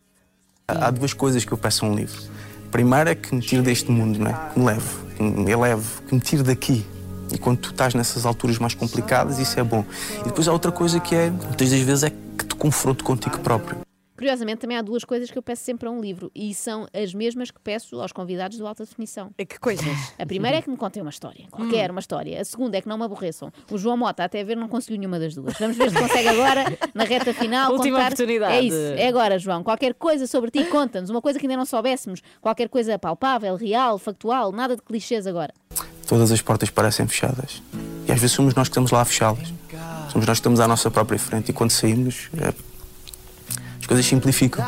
Há duas coisas que eu peço a um livro. Primeiro é que me tire deste mundo, não é? Que me leve, que me eleve, que me tire daqui. E quando tu estás nessas alturas mais complicadas, isso é bom. E depois há outra coisa que é, muitas das vezes, é que te confronto contigo próprio. Curiosamente, também há duas coisas que eu peço sempre a um livro e são as mesmas que peço aos convidados do Alta Definição. Que coisas? A primeira é que me contem uma história, qualquer uma história. A segunda é que não me aborreçam. O João Mota, até a ver, não conseguiu nenhuma das duas. Vamos ver se consegue agora, na reta final, Última contar. oportunidade. É isso, é agora, João. Qualquer coisa sobre ti, conta-nos. Uma coisa que ainda não soubéssemos. Qualquer coisa palpável, real, factual, nada de clichês agora. Todas as portas parecem fechadas. E às vezes somos nós que estamos lá a fechá-las. Somos nós que estamos à nossa própria frente. E quando saímos, é, as coisas simplificam.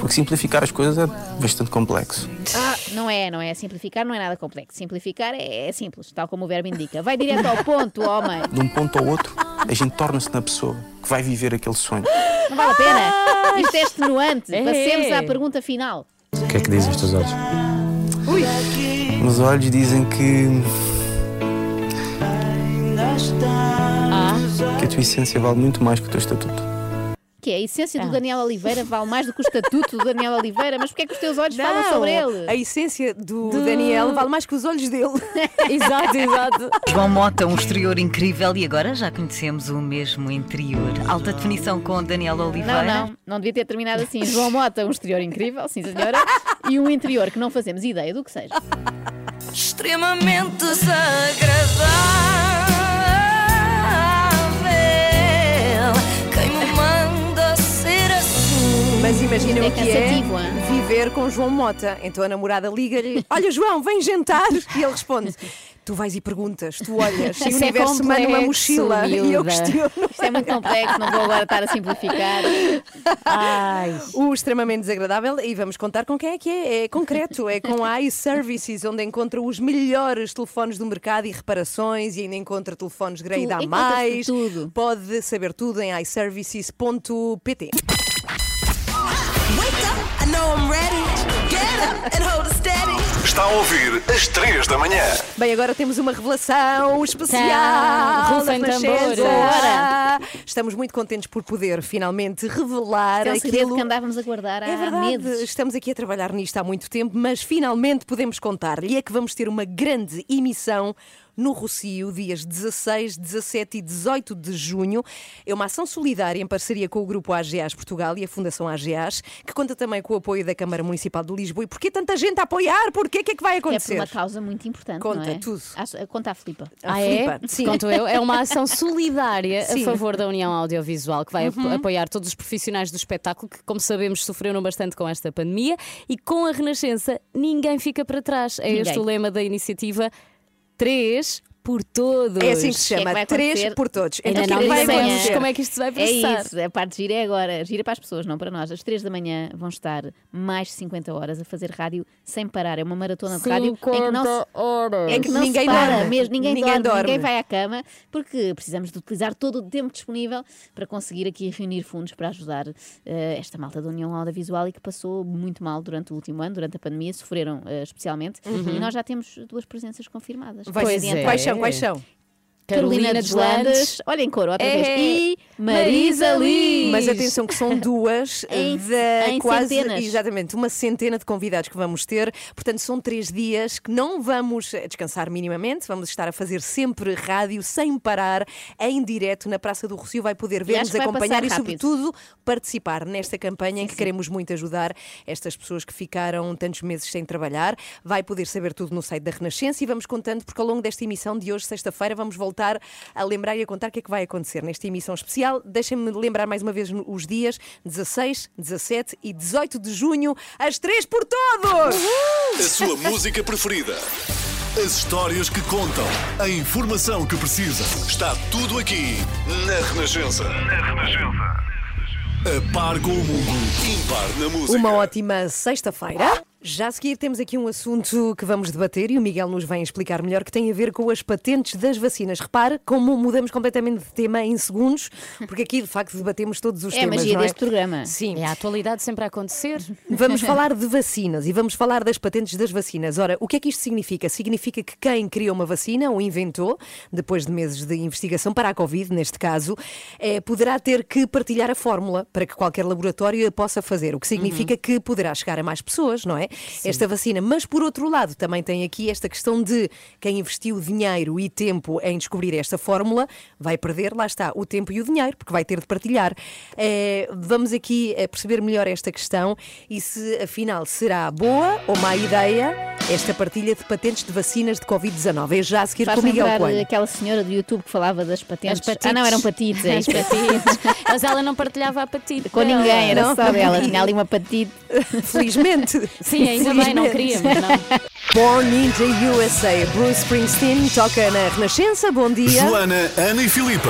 Porque simplificar as coisas é bastante complexo. Ah, não é, não é. Simplificar não é nada complexo. Simplificar é, é simples, tal como o verbo indica. Vai direto ao ponto, homem. De um ponto ao outro, a gente torna-se na pessoa que vai viver aquele sonho. Não vale a pena. Isto é extenuante. É. Passemos à pergunta final. O que é que dizem os teus olhos? Meus olhos dizem que. que a tua essência vale muito mais que o teu estatuto. Que é a essência Ah. do Daniel Oliveira vale mais do que o estatuto do Daniel Oliveira. Mas porquê é que os teus olhos falam Não, sobre ele? A essência do Daniel vale mais que os olhos dele. exato, exato. João Mota, um exterior incrível e agora já conhecemos o mesmo interior. Alta definição com Daniel Oliveira. Não, não, não devia ter terminado assim. João Mota, um exterior incrível, sim senhora, e um interior que não fazemos ideia do que seja. Extremamente desagradável. Mas imagina É o que é hein? viver com João Mota. Então a namorada liga-lhe: Olha, João, vem jantar. E ele responde: Tu vais e perguntas, tu olhas, e o é universo manda uma mochila. E eu miúda. questiono. Isto é muito complexo, não vou agora estar a simplificar. Ai. O extremamente desagradável, e vamos contar com quem é que é. É concreto, é com a iServices, onde encontra os melhores telefones do mercado e reparações, e ainda encontra telefones grade Tu a encontras mais. tudo. Pode saber tudo em iServices.pt. Está a ouvir às 3 da manhã. Bem, agora temos uma revelação especial. Tá, da tambores. Renascença. Bora. Estamos muito contentes por poder finalmente revelar É um segredo aquilo que andávamos a guardar há É verdade, meses. estamos aqui a trabalhar nisto há muito tempo, mas finalmente podemos contar-lhe é que vamos ter uma grande emissão no Rocio, dias 16, 17 e 18 de junho. É uma ação solidária em parceria com o Grupo AGAs Portugal e a Fundação AGAs, que conta também com o apoio da Câmara Municipal de Lisboa. E porquê tanta gente a apoiar? Porquê? O que é que vai É por acontecer? uma causa muito importante. Conta não é? tudo. Acho- Conta a Filipa. A Ah, é? Filipa, sim. Conto eu. É uma ação solidária Sim. a favor da União Audiovisual, que vai Uhum. apoiar todos os profissionais do espetáculo que, como sabemos, sofreram bastante com esta pandemia. E com a Renascença, ninguém fica para trás. É Ninguém. este o lema da iniciativa 3 por todos. É assim que se que é chama, vai três por todos. Ainda Então, não que é que vai acontecer? como é que isto se vai É processar. isso, a parte gira é agora. Gira para as pessoas, não para nós. Às 3 da manhã vão estar mais de 50 horas a fazer rádio sem parar. É uma maratona de rádio em que não se, horas. em que não Ninguém se para dorme. mesmo, ninguém, Ninguém dorme, dorme. ninguém vai à cama, porque precisamos de utilizar todo o tempo disponível para conseguir aqui reunir fundos para ajudar eh, esta malta da União Audiovisual e que passou muito mal durante o último ano, durante a pandemia, sofreram eh, especialmente. E nós já temos duas presenças confirmadas. Vai Pois é. Quais são? Quais são? Carolina Deslandes, olha em cor outra É. vez, e Marisa Liz. Mas atenção que são duas Em- da em quase centenas. exatamente uma centena de convidados que vamos ter. Portanto, são três dias que não vamos descansar minimamente. Vamos estar a fazer sempre rádio sem parar, em direto na Praça do Rocio. Vai poder ver-nos, acompanhar e, sobretudo, participar nesta campanha em que queremos muito ajudar estas pessoas que ficaram tantos meses sem trabalhar. Vai poder saber tudo no site da Renascença e vamos contando, porque ao longo desta emissão de hoje, sexta-feira, vamos voltar a lembrar e a contar o que é que vai acontecer nesta emissão especial. Deixem-me lembrar mais uma vez os dias 16, 17 e 18 de junho, às três por todos! A sua música preferida. As histórias que contam. A informação que precisa. Está tudo aqui na Renascença. Na Renascença. A par com o mundo. Impar na música. Uma ótima sexta-feira. Já a seguir temos aqui um assunto que vamos debater e o Miguel nos vem explicar melhor que tem a ver com as patentes das vacinas. Repare como mudamos completamente de tema em segundos, porque aqui de facto debatemos todos os É a temas. magia não é? deste programa. Sim. É a atualidade sempre a acontecer. Vamos falar de vacinas e vamos falar das patentes das vacinas. Ora, o que é que isto significa? Significa que quem criou uma vacina ou inventou, depois de meses de investigação para a Covid, neste caso, eh, poderá ter que partilhar a fórmula para que qualquer laboratório a possa fazer, o que significa que poderá chegar a mais pessoas, não é? Esta vacina. Mas, por outro lado, também tem aqui esta questão de quem investiu dinheiro e tempo em descobrir esta fórmula vai perder, lá está, o tempo e o dinheiro, porque vai ter de partilhar. Eh, vamos aqui eh, perceber melhor esta questão e se afinal será boa ou má ideia esta partilha de patentes de vacinas de Covid-19. É já a seguir Faz com Miguel Coelho. aquela senhora do YouTube que falava das patentes. Ah, não, eram patites, é patites. Mas ela não partilhava a patite. Com ninguém, era Não. só dela. Tinha ali uma patite. Felizmente. Sim, ainda bem, não Felizmente. queríamos, não. Born in the USA. Bruce Springsteen toca na Renascença. Bom dia. Joana, Ana e Filipa.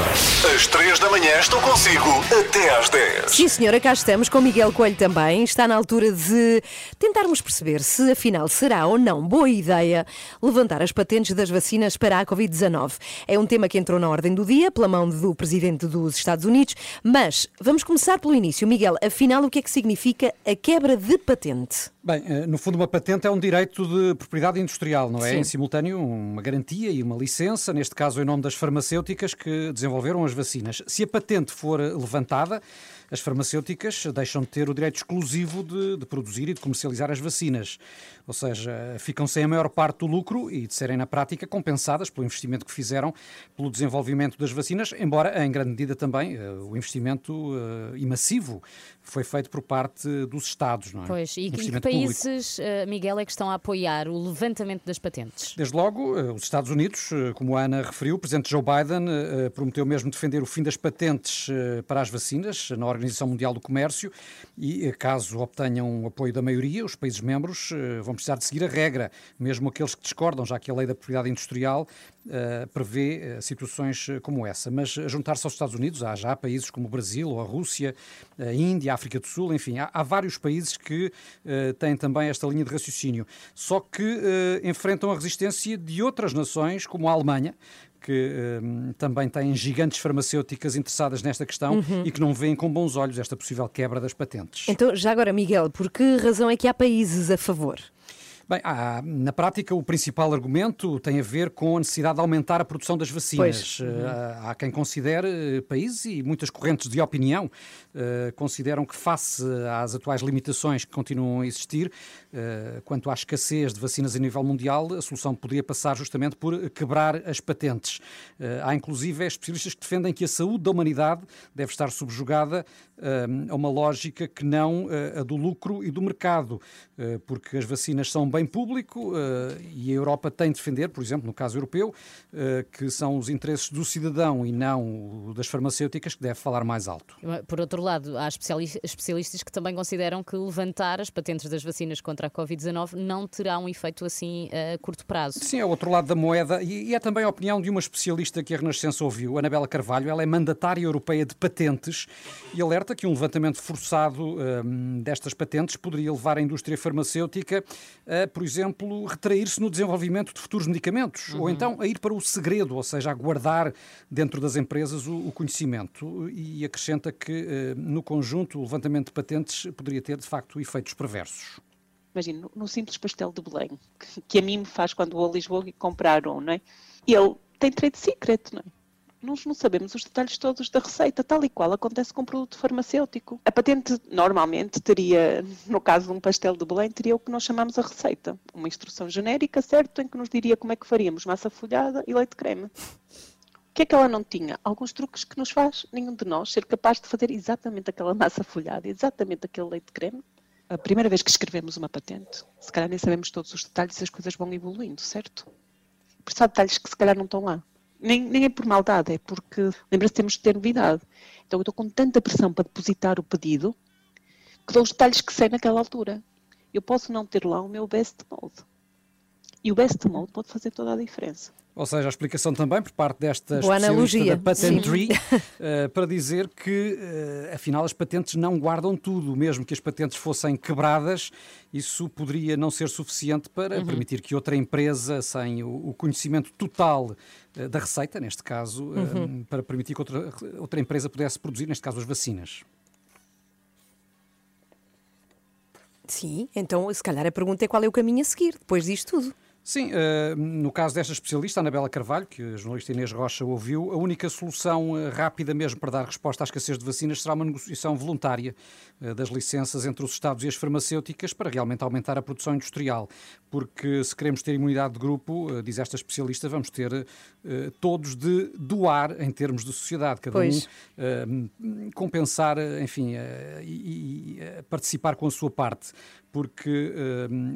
Às três da manhã estou consigo até às 10. Sim, senhora, cá estamos com Miguel Coelho também. Está na altura de tentarmos perceber se afinal será ou não boa ideia levantar as patentes das vacinas para a Covid-19. É um tema que entrou na ordem do dia pela mão do presidente dos Estados Unidos, mas vamos começar pelo início. Miguel, afinal, o que é que significa a quebra de patente? Bem, no fundo, uma patente é um direito de propriedade industrial, não é? Sim. Em simultâneo, uma garantia e uma licença, neste caso em nome das farmacêuticas que desenvolveram as vacinas. Se a patente for levantada, as farmacêuticas deixam de ter o direito exclusivo de, de produzir e de comercializar as vacinas. Ou seja, ficam sem a maior parte do lucro e de serem, na prática, compensadas pelo investimento que fizeram pelo desenvolvimento das vacinas, embora, em grande medida, também eh, o investimento eh, e massivo foi feito por parte dos Estados, não é? Pois, e que, que Investimento público. países, eh, Miguel, é que estão a apoiar o levantamento das patentes? Desde logo, eh, os Estados Unidos, eh, como a Ana referiu, o presidente Joe Biden eh, eh, prometeu mesmo defender o fim das patentes eh, para as vacinas na Organização Mundial do Comércio e, eh, caso obtenham o apoio da maioria, os países membros eh, vão precisar de seguir a regra, mesmo aqueles que discordam, já que a lei da propriedade industrial eh, prevê eh, situações como essa. Mas juntar-se aos Estados Unidos, há já países como o Brasil ou a Rússia, a Índia, a África do Sul, enfim, há, há vários países que eh, têm também esta linha de raciocínio. Só que enfrentam a resistência de outras nações, como a Alemanha, que eh, também têm gigantes farmacêuticas interessadas nesta questão Uhum. e que não veem com bons olhos esta possível quebra das patentes. Então, já agora, Miguel, por que razão é que há países a favor? Bem, há, na prática, o principal argumento tem a ver com a necessidade de aumentar a produção das vacinas. Pois. Uhum. Eh, Há quem considere, eh, países e muitas correntes de opinião eh, consideram que, face às atuais limitações que continuam a existir, eh, quanto à escassez de vacinas a nível mundial, a solução poderia passar justamente por quebrar as patentes. Eh, Há, inclusive, especialistas que defendem que a saúde da humanidade deve estar subjugada eh, a uma lógica que não eh, a do lucro e do mercado, eh, porque as vacinas são bem público eh, e a Europa tem de defender, por exemplo, no caso europeu, que são os interesses do cidadão e não das farmacêuticas que deve falar mais alto. Por outro lado, há especiali- especialistas que também consideram que levantar as patentes das vacinas contra a Covid-19 não terá um efeito assim a curto prazo. Sim, é o outro lado da moeda e e é também a opinião de uma especialista que a Renascença ouviu, Anabela Carvalho. Ela é mandatária europeia de patentes e alerta que um levantamento forçado hum, destas patentes poderia levar a indústria farmacêutica a, por exemplo, retrair-se no desenvolvimento de futuros medicamentos ou então a ir para o segredo, ou seja, a guardar dentro das empresas o, o conhecimento e acrescenta que, eh, no conjunto, o levantamento de patentes poderia ter, de facto, efeitos perversos. Imagina, no, no simples pastel de Belém, que, que a mim me faz quando vou a Lisboa e comprar um, não é? Ele tem trade secret, não é? Nós não sabemos os detalhes todos da receita, tal e qual acontece com um produto farmacêutico. A patente normalmente teria, no caso de um pastel de Belém, teria o que nós chamamos a receita. Uma instrução genérica, certo, em que nos diria como é que faríamos massa folhada e leite creme. O que é que ela não tinha? Alguns truques que nos faz nenhum de nós ser capaz de fazer exatamente aquela massa folhada, exatamente aquele leite creme. A primeira vez que escrevemos uma patente, se calhar nem sabemos todos os detalhes e as coisas vão evoluindo, certo? Por isso há detalhes que se calhar não estão lá. Nem, nem é por maldade, é porque lembra-se temos de ter novidade. Então eu estou com tanta pressão para depositar o pedido que dou os detalhes que sei naquela altura. Eu posso não ter lá o meu best mode. E o best mode pode fazer toda a diferença. Ou seja, a explicação também por parte desta Boa especialista analogia. da Patentry eh, para dizer que, eh, afinal, as patentes não guardam tudo. Mesmo que as patentes fossem quebradas, isso poderia não ser suficiente para Uhum. permitir que outra empresa, sem o, o conhecimento total eh, da receita, neste caso, Uhum. para permitir que outra, outra empresa pudesse produzir, neste caso, as vacinas. Sim, então se calhar a pergunta é qual é o caminho a seguir depois disto tudo. Sim, eh, no caso desta especialista, Anabela Carvalho, que a jornalista Inês Rocha ouviu, a única solução eh, rápida mesmo para dar resposta à escassez de vacinas será uma negociação voluntária eh, das licenças entre os Estados e as farmacêuticas para realmente aumentar a produção industrial. Porque se queremos ter imunidade de grupo, diz esta especialista, vamos ter todos de doar em termos de sociedade, cada Pois. um compensar, enfim, e, e, participar com a sua parte, porque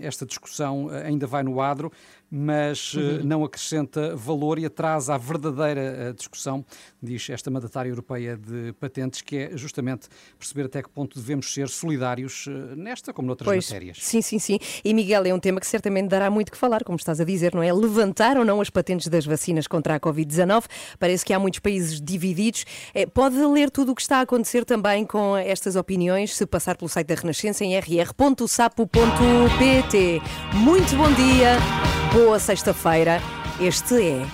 esta discussão ainda vai no adro, mas eh, Uhum. não acrescenta valor e atrasa a verdadeira eh, discussão, diz esta mandatária europeia de patentes, que é justamente perceber até que ponto devemos ser solidários eh, nesta como noutras Pois, matérias. sim, sim, sim. E Miguel, é um tema que certamente dará muito que falar, como estás a dizer, não é? Levantar ou não as patentes das vacinas contra a Covid-19? Parece que há muitos países divididos. Pode ler tudo o que está a acontecer também com estas opiniões, se passar pelo site da Renascença em rr.sapo.pt. Muito bom dia, boa sexta-feira. Este é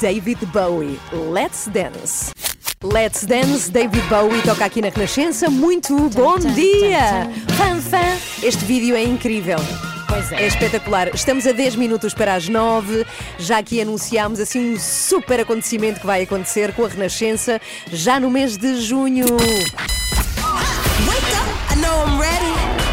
David Bowie. Let's Dance. Let's Dance, David Bowie toca aqui na Renascença. Muito bom dia! Fã! Este vídeo é incrível. Pois é. É espetacular. Estamos a 10 minutos para as 9. Já aqui anunciámos assim um super acontecimento que vai acontecer com a Renascença já no mês de junho. Wake up, I know I'm ready.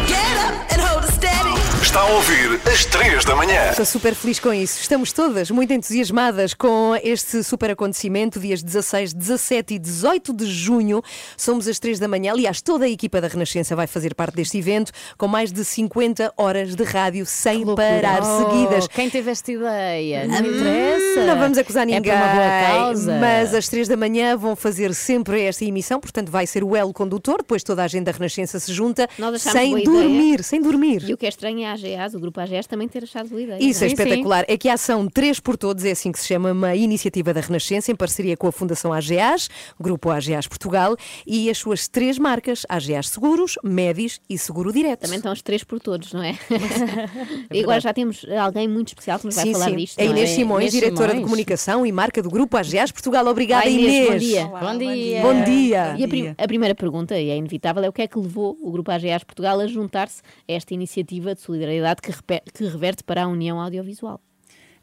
Está a ouvir às 3 da manhã. Estou super feliz com isso. Estamos todas muito entusiasmadas com este super acontecimento, dias 16, 17 e 18 de junho. Somos às 3 da manhã. Aliás, toda a equipa da Renascença vai fazer parte deste evento com mais de 50 horas de rádio sem parar Oh, seguidas. Quem teve esta ideia? Não Hum, interessa. Não vamos acusar É ninguém. por uma boa causa. Mas às três da manhã vão fazer sempre esta emissão, portanto vai ser o elo condutor, depois toda a gente da Renascença se junta sem ideia. dormir, sem dormir. E o que é estranho é a AGAs, o grupo AGAs, também ter achado boa ideia. Isso é não espetacular. É que a ação 3 por Todos é assim que se chama, uma iniciativa da Renascença em parceria com a Fundação AGAs, Grupo AGAs Portugal e as suas três marcas, AGAs Seguros, Médis e Seguro Direto. Também estão os três por todos, não é? e agora já temos alguém muito especial que nos vai Sim, falar sim. disto. A é? Inês Simões, Inês diretora de Simões. comunicação e marca do Grupo AGAs Portugal. Obrigada, Olá, Inês, bom dia. Bom dia. Bom dia. E a, prim- a primeira pergunta, e é inevitável, é o que é que levou o Grupo AGAs Portugal a juntar-se a esta iniciativa de solidariedade que, repe- que reverte para a União Audiovisual?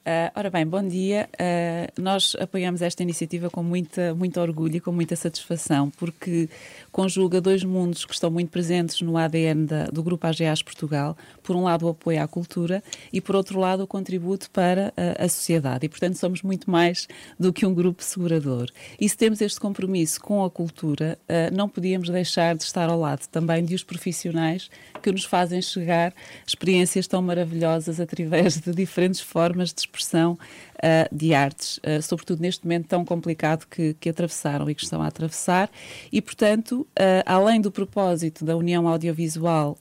Ah, ora bem, bom dia. Ah, nós apoiamos esta iniciativa com muita, muito orgulho e com muita satisfação, porque conjuga dois mundos que estão muito presentes no ADN da- do Grupo AGAs Portugal. Por um lado, o apoio à cultura e, por outro lado, o contributo para ah, a sociedade. E, portanto, somos muito mais do que um grupo segurador. E se temos este compromisso com a cultura, não podíamos deixar de estar ao lado também de os profissionais que nos fazem chegar experiências tão maravilhosas através de diferentes formas de expressão ah, de artes, ah, sobretudo neste momento tão complicado que, que atravessaram e que estão a atravessar. E, portanto, ah, além do propósito da União Audiovisual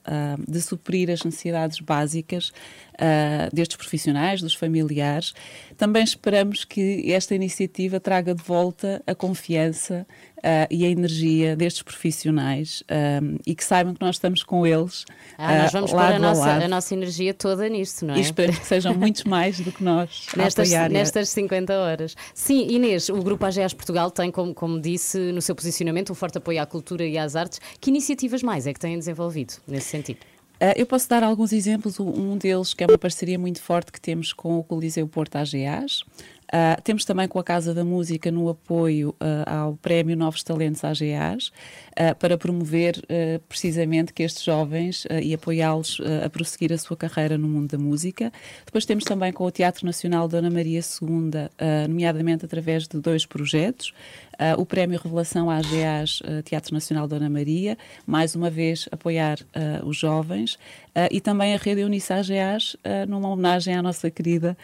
de suprir as necessidades básicas ah, destes profissionais, dos familiares, também esperamos que esta iniciativa traga de volta a confiança ah, e a energia destes profissionais ah, e que saibam que nós estamos com eles. Ah, nós vamos pôr lado a nossa, lado. a nossa energia toda nisto, não é? E espero que sejam muitos mais do que nós. Nestas, nestas 50 horas. Sim, Inês, o Grupo AGEAS Portugal tem, como, como disse no seu posicionamento, um forte apoio à cultura e às artes. Que iniciativas mais é que têm desenvolvido nesse sentido? Ah, eu posso dar alguns exemplos. Um deles, que é uma parceria muito forte que temos com o Coliseu Porto AGAs. Ah, temos também com a Casa da Música no apoio ah, ao Prémio Novos Talentos AGAs, ah, para promover precisamente que estes jovens e apoiá-los a prosseguir a sua carreira no mundo da música. Depois temos também com o Teatro Nacional Dona Maria II, nomeadamente através de dois projetos. Ah, o Prémio Revelação AGAs ah, Teatro Nacional Dona Maria, mais uma vez apoiar ah, os jovens, e também a Rede Eunice AGAs, numa homenagem à nossa querida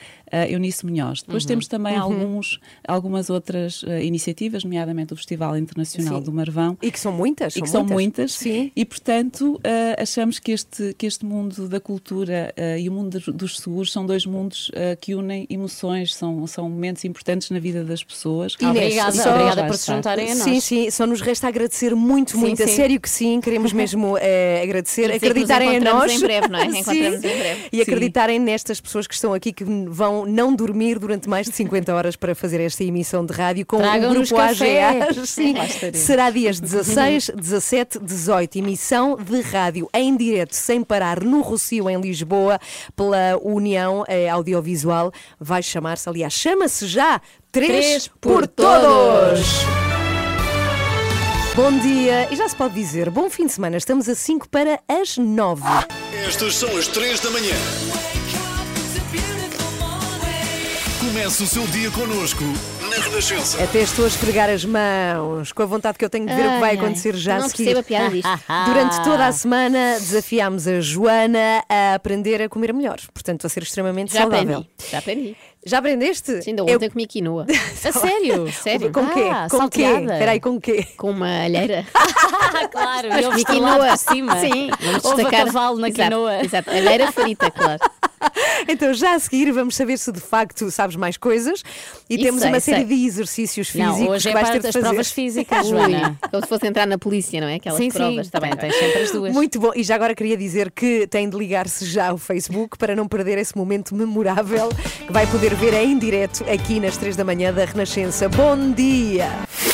Eunice Munhoz. Depois Uhum. temos também Uhum. alguns, algumas outras iniciativas, nomeadamente o Festival Internacional Sim. do Marvão. E que são muitas. E que são muitas. E, portanto, achamos que este, que este mundo da cultura e o mundo dos- seguros são dois mundos que unem emoções, são, são momentos importantes na vida das pessoas. Inês, E só- obrigada por se juntarem a nós. Sim, sim, só nos resta agradecer muito, Sim, muito. A sim. sério que sim, queremos mesmo eh, agradecer, acreditarem em nós. em breve, não é? Sim. Encontramos em breve. E Sim. acreditarem nestas pessoas que estão aqui que vão não dormir durante mais de 50 horas para fazer esta emissão de rádio com o Tragam-nos grupo. AGA. Sim. Será dias 16, 17, 18. Emissão de rádio em direto, sem parar, no Rocio, em Lisboa, pela União eh, Audiovisual. Vai chamar-se, aliás, chama-se já Três, por por Todos. Bom dia, e já se pode dizer, bom fim de semana. Estamos a 5 para as 9. Estas são as 3 da manhã. Comece o seu dia connosco na Renascença. Até estou a esfregar as mãos, com a vontade que eu tenho de ver o que vai Ai, ai, acontecer já a não seguir. percebo a piada disto. Durante toda a semana desafiámos a Joana a aprender a comer melhor, portanto a ser extremamente Já saudável. aprendi, já aprendi. Já aprendeste? Sim, ainda ontem comi quinoa. A sério? Sério? Com quê? Ah, com quê? salteada. Espera aí, com quê? Com uma alheira. claro, Mas e estrelado quinoa. por cima. Sim, vamos Houve destacar. cavalo na Exato, quinoa. Exato, alheira frita, claro. Então, já a seguir, vamos saber se de facto sabes mais coisas e Isso temos sei, uma série sei. de exercícios Não, físicos hoje que é vais para as fazer. provas físicas, Joana. Como se fosse entrar na polícia, não é? Aquelas Sim, sim, provas. Tá também bem. tens sempre as duas. Muito bom. E já agora queria dizer que tem de ligar-se já ao Facebook para não perder esse momento memorável que vai poder ver em direto aqui nas 3 da manhã da Renascença. Bom dia!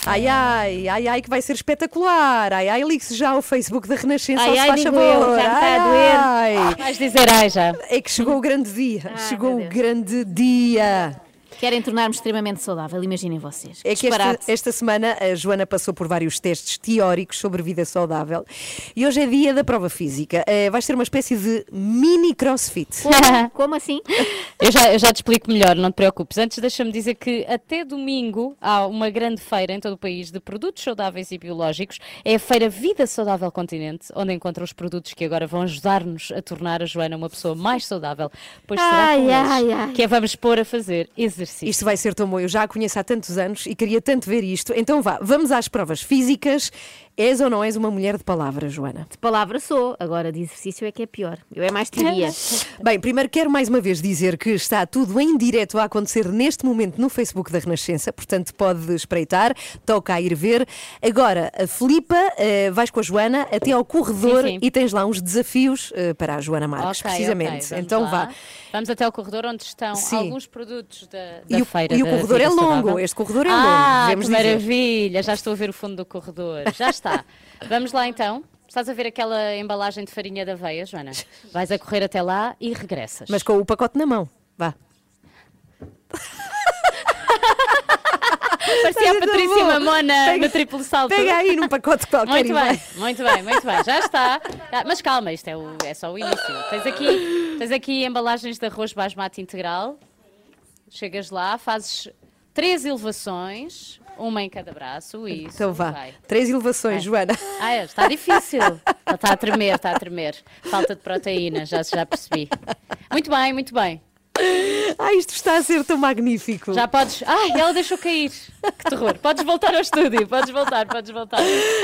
Ai, ai, ai, ai, que vai ser espetacular! Ai, ai, ligue-se já ao Facebook da Renascença, Ai, se ai, faz digo favor! eu, já ai, ai. Vais dizer ai já. É que chegou o grande dia. chegou o grande dia. Querem tornar-me extremamente saudável, imaginem vocês. É que esta, esta semana a Joana passou por vários testes teóricos sobre vida saudável e hoje é dia da prova física. Eh, vais ter uma espécie de mini crossfit. Como, como assim? Eu já, eu já te explico melhor, não te preocupes. Antes, deixa-me dizer que até domingo há uma grande feira em todo o país de produtos saudáveis e biológicos. É a Feira Vida Saudável Continente, onde encontra os produtos que agora vão ajudar-nos a tornar a Joana uma pessoa mais saudável. Pois será Ai, com eles ai, ai. que a vamos pôr a fazer exercício. Isto vai ser tão bom. Eu já a conheço há tantos anos e queria tanto ver isto. Então vá, vamos às provas físicas. És ou não és uma mulher de palavras, Joana? De palavra sou, agora de exercício é que é pior. Eu é mais teoria. Bem, primeiro quero mais uma vez dizer que está tudo em direto a acontecer neste momento no Facebook da Renascença, portanto pode espreitar, toca a ir ver. Agora, a Filipa, eh, vais com a Joana até ao corredor Sim, sim. e tens lá uns desafios eh, para a Joana Marques, Ok, precisamente. ok, vamos então lá. vá. Vamos até ao corredor onde estão Sim. alguns produtos da, da E o- feira. e o corredor é longo, Saudável. este corredor é ah, longo, devemos que dizer. maravilha, já estou a ver o fundo do corredor. Já está. Vamos lá então. Estás a ver aquela embalagem de farinha da aveia, Joana? Vais a correr até lá e regressas. Mas com o pacote na mão. Vá. Parecia a Patrícia bom. Mamona pega, no triplo salto. Pega aí num pacote qualquer. Muito bem, muito bem, muito bem. Já está. Ah, mas calma, isto é, o, é só o início. Tens aqui, tens aqui embalagens de arroz basmati integral. Chegas lá, fazes três elevações, uma em cada braço. Isso. Então vá. vai. Três elevações, Joana. Ah, é, está difícil. Está a tremer, está a tremer. Falta de proteína, já, já percebi. Muito bem, muito bem. Ah, isto está a ser tão magnífico. Já podes. Ai, ela deixou cair. Que terror. Podes voltar ao estúdio, podes voltar, podes voltar.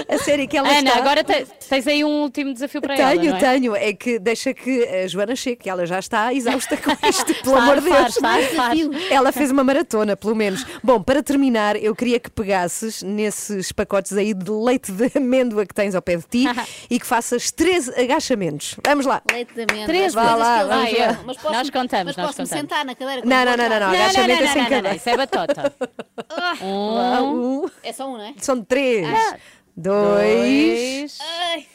A sério que ela Ana, está... agora te- tens aí um último desafio para ela. Tenho, é? tenho. É que deixa que a Joana chegue, que ela já está exausta com isto, pelo amor de Deus. está a arfar. Ela fez uma maratona, pelo menos. Bom, para terminar, eu queria que pegasses nesses pacotes aí de leite de amêndoa que tens ao pé de ti e que faças três agachamentos. Vamos lá. Leite de amênda. Três Vá lá, lá. ama. Mas posso- Nós contamos, mas nós posso-me sentar na cadeira? Não, não, não, não, não. Não, não, Agachamento não, é sem não, não, cadeira. isso é batota. Lá, Um. É só um, não é? São três. Ah. Dois. dois,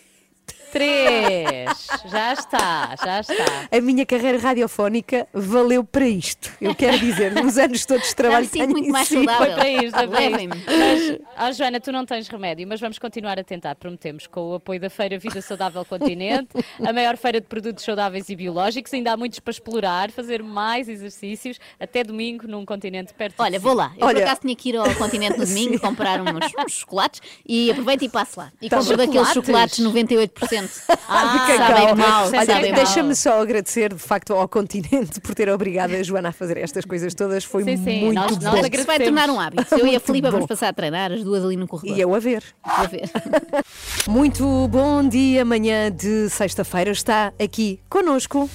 três. Já está, já está. A minha carreira radiofónica valeu para isto. Eu quero dizer, nos anos todos de trabalho que tenho muito mais saudável. Foi para isto, é para isto. Mas, oh, Joana, tu não tens remédio, mas vamos continuar a tentar, prometemos, com o apoio da Feira Vida Saudável Continente, a maior feira de produtos saudáveis e biológicos. Ainda há muitos para explorar, fazer mais exercícios, até domingo num continente perto Olha, vou lá. Eu Olha... por acaso tinha que ir ao continente no domingo comprar uns, uns chocolates e aproveita e passo lá. E tá. compro daqueles chocolates 98% Continente. Ah, de sabem mal. Olha, deixa-me só agradecer, de facto, ao Continente por ter obrigado a Joana a fazer estas coisas todas. Foi sim, sim. muito nós, bom. Nós vai tornar um hábito. Eu muito e a Filipe vamos passar a treinar, as duas ali no corredor. E eu a ver. A ver. muito bom dia. Amanhã de sexta-feira está aqui conosco.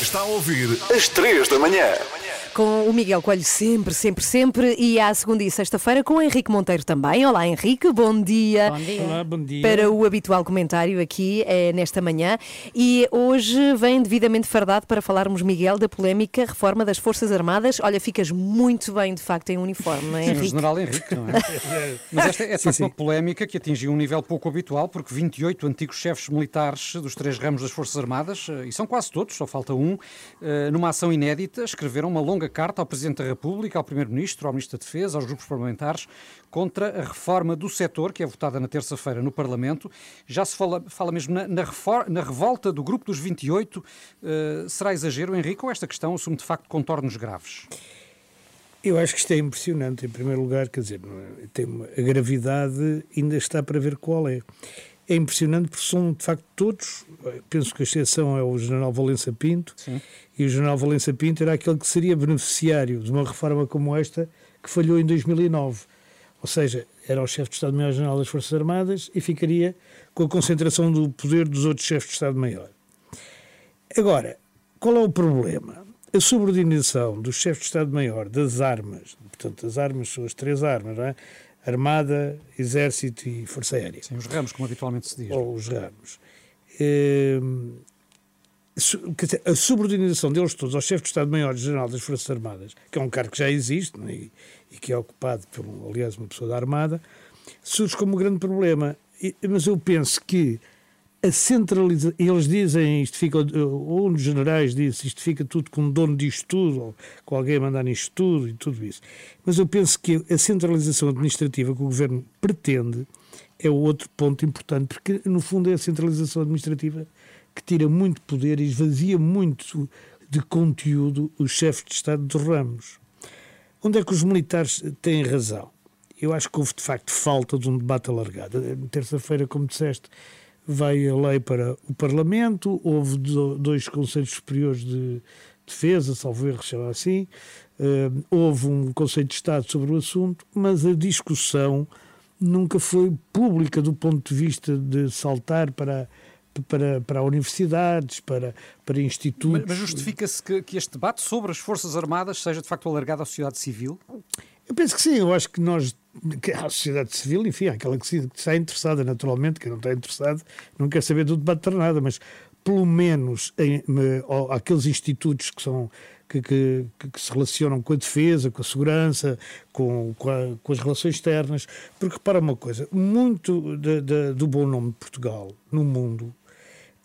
Está a ouvir às três da manhã com o Miguel Coelho sempre, sempre, sempre. E à segunda e sexta-feira com o Henrique Monteiro também. Olá, Henrique, bom dia. Bom dia. Olá, bom dia. Para o habitual comentário aqui eh, nesta manhã. E hoje vem devidamente fardado para falarmos, Miguel, da polémica reforma das Forças Armadas. Olha, ficas muito bem, de facto, em uniforme, não é, Sim, o Henrique? general Henrique, não é? Mas esta é de facto uma polémica que atingiu um nível pouco habitual, porque 28 antigos chefes militares dos três ramos das Forças Armadas, eh, e são quase todos, só falta um, eh, numa ação inédita, escreveram uma longa carta ao Presidente da República, ao Primeiro-Ministro, ao Ministro da Defesa, aos grupos parlamentares, contra a reforma do setor, que é votada na terça-feira no Parlamento. Já se fala, fala mesmo na, na, na revolta do grupo dos 28. Eh, será exagero, Henrique, ou esta questão assume de facto contornos graves? Eu acho que isto é impressionante, em primeiro lugar, quer dizer, tem uma, a gravidade ainda está para ver qual é. É impressionante porque são, de facto, todos, eh, penso que a exceção é o general Valença Pinto, e o general Valença Pinto era aquele que seria beneficiário de uma reforma como esta, que falhou em 2009. Ou seja, era o chefe de Estado-Maior-General das Forças Armadas e ficaria com a concentração do poder dos outros chefes de Estado-Maior. Agora, qual é o problema? A subordinação do chefe de Estado-Maior das armas, portanto, as armas são as três armas, não é? Armada, Exército e Força Aérea. Sim, os ramos, como habitualmente se diz. Ou os ramos. Dizer, a subordinação deles todos ao chefe de Estado-Maior-General das Forças Armadas, que é um cargo que já existe não é? e, e que é ocupado por, aliás, uma pessoa da Armada, surge como um grande problema. E- mas eu penso que a centralização. Eles dizem, isto fica. Um dos generais disse, isto fica tudo com o dono disto tudo, ou com alguém mandar nisto tudo e tudo isso. Mas eu penso que a centralização administrativa que o governo pretende é o outro ponto importante, porque no fundo é a centralização administrativa que tira muito poder e esvazia muito de conteúdo os chefes de Estado dos ramos. Onde é que os militares têm razão? Eu acho que houve de facto falta de um debate alargado. Terça-feira, como disseste, vai a lei para o Parlamento, houve do- dois Conselhos Superiores de Defesa, salvo erro, chama assim, eh, houve um Conselho de Estado sobre o assunto, mas a discussão nunca foi pública do ponto de vista de saltar para, para, para universidades, para, para institutos. Mas justifica-se que, que este debate sobre as Forças Armadas seja de facto alargado à sociedade civil? Eu penso que sim, eu acho que nós, que a sociedade civil, enfim, aquela que, que está interessada, naturalmente, quem não está interessado não quer saber do debate para nada, mas pelo menos em, aqueles institutos que são que, que, que- que se relacionam com a defesa, com a segurança, com, com, a- com as relações externas, porque repara uma coisa, muito da- da- do bom nome de Portugal no mundo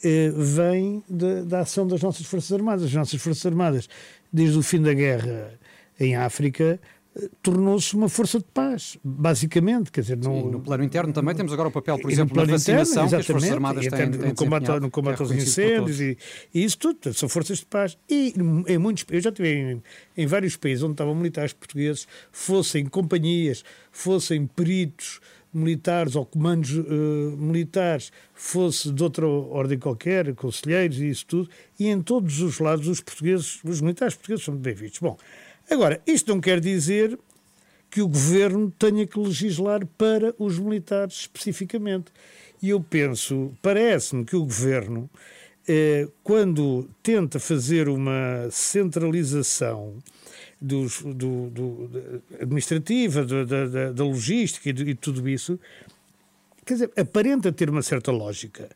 eh, vem da, da ação das nossas Forças Armadas. As nossas Forças Armadas, desde o fim da guerra em África, tornou-se uma força de paz, basicamente. Quer dizer, não, Sim, no plano interno também temos agora o papel, por exemplo, na plano interno, vacinação que as Forças Armadas têm, têm no combate, no combate é aos incêndios e, e isso tudo, são forças de paz. E em muitos, eu já estive em, em vários países onde estavam militares portugueses, fossem companhias, fossem peritos militares ou comandos eh, militares, fosse de outra ordem qualquer, conselheiros e isso tudo, e em todos os lados os portugueses, os militares portugueses são bem vistos. Bom, agora, isto não quer dizer que o governo tenha que legislar para os militares especificamente. E eu penso, parece-me que o governo, eh, quando tenta fazer uma centralização dos, do, do- administrativa, da- da logística e, de- e tudo isso, quer dizer, aparenta ter uma certa lógica.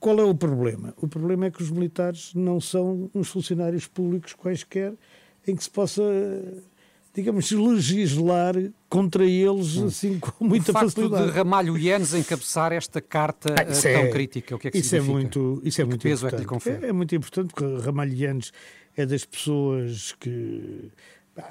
Qual é o problema? O problema é que os militares não são uns funcionários públicos quaisquer em que se possa, digamos, legislar contra eles assim com muita o facto facilidade. de Ramalho Ienes encabeçar esta carta Ah, eh, tão é- crítica, o que é que isso é significa? muito, isso é que muito peso é que lhe importante. confere? É, é muito importante porque Ramalhianos é das pessoas que,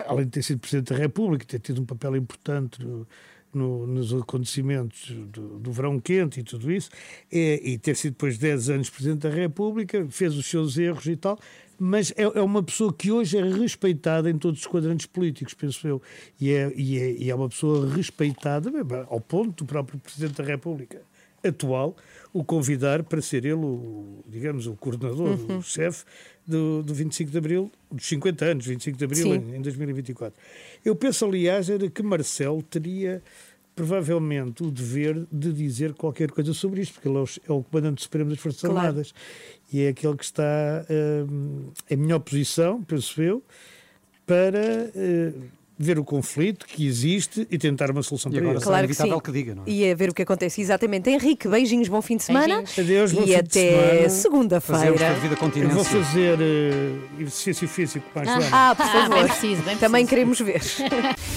além de ter sido Presidente da República, ter tido um papel importante no- no- nos acontecimentos do, do verão quente e tudo isso, é, e ter sido depois 10 anos Presidente da República, fez os seus erros e tal, mas é, é uma pessoa que hoje é respeitada em todos os quadrantes políticos, penso eu, e é, e é, e é uma pessoa respeitada ao ponto do próprio Presidente da República atual o convidar para ser ele, o, digamos, o coordenador, Uhum. o chefe do, do 25 de Abril, dos 50 anos, 25 de Abril, em, em 2024. Eu penso, aliás, era que Marcelo teria provavelmente o dever de dizer qualquer coisa sobre isto, porque ele é o, é o comandante supremo das Forças Claro. Armadas e é aquele que está hum, em melhor posição, penso eu, para eh, ver o conflito que existe e tentar uma solução para ele. Claro que sim. E a ver o que acontece. Exatamente. Henrique, beijinhos, bom fim de semana. Adeus, bom e fim de até segunda-feira. Eu vou fazer eh, exercício físico para a Joana. Ah, por favor. bem preciso, bem Também queremos ver.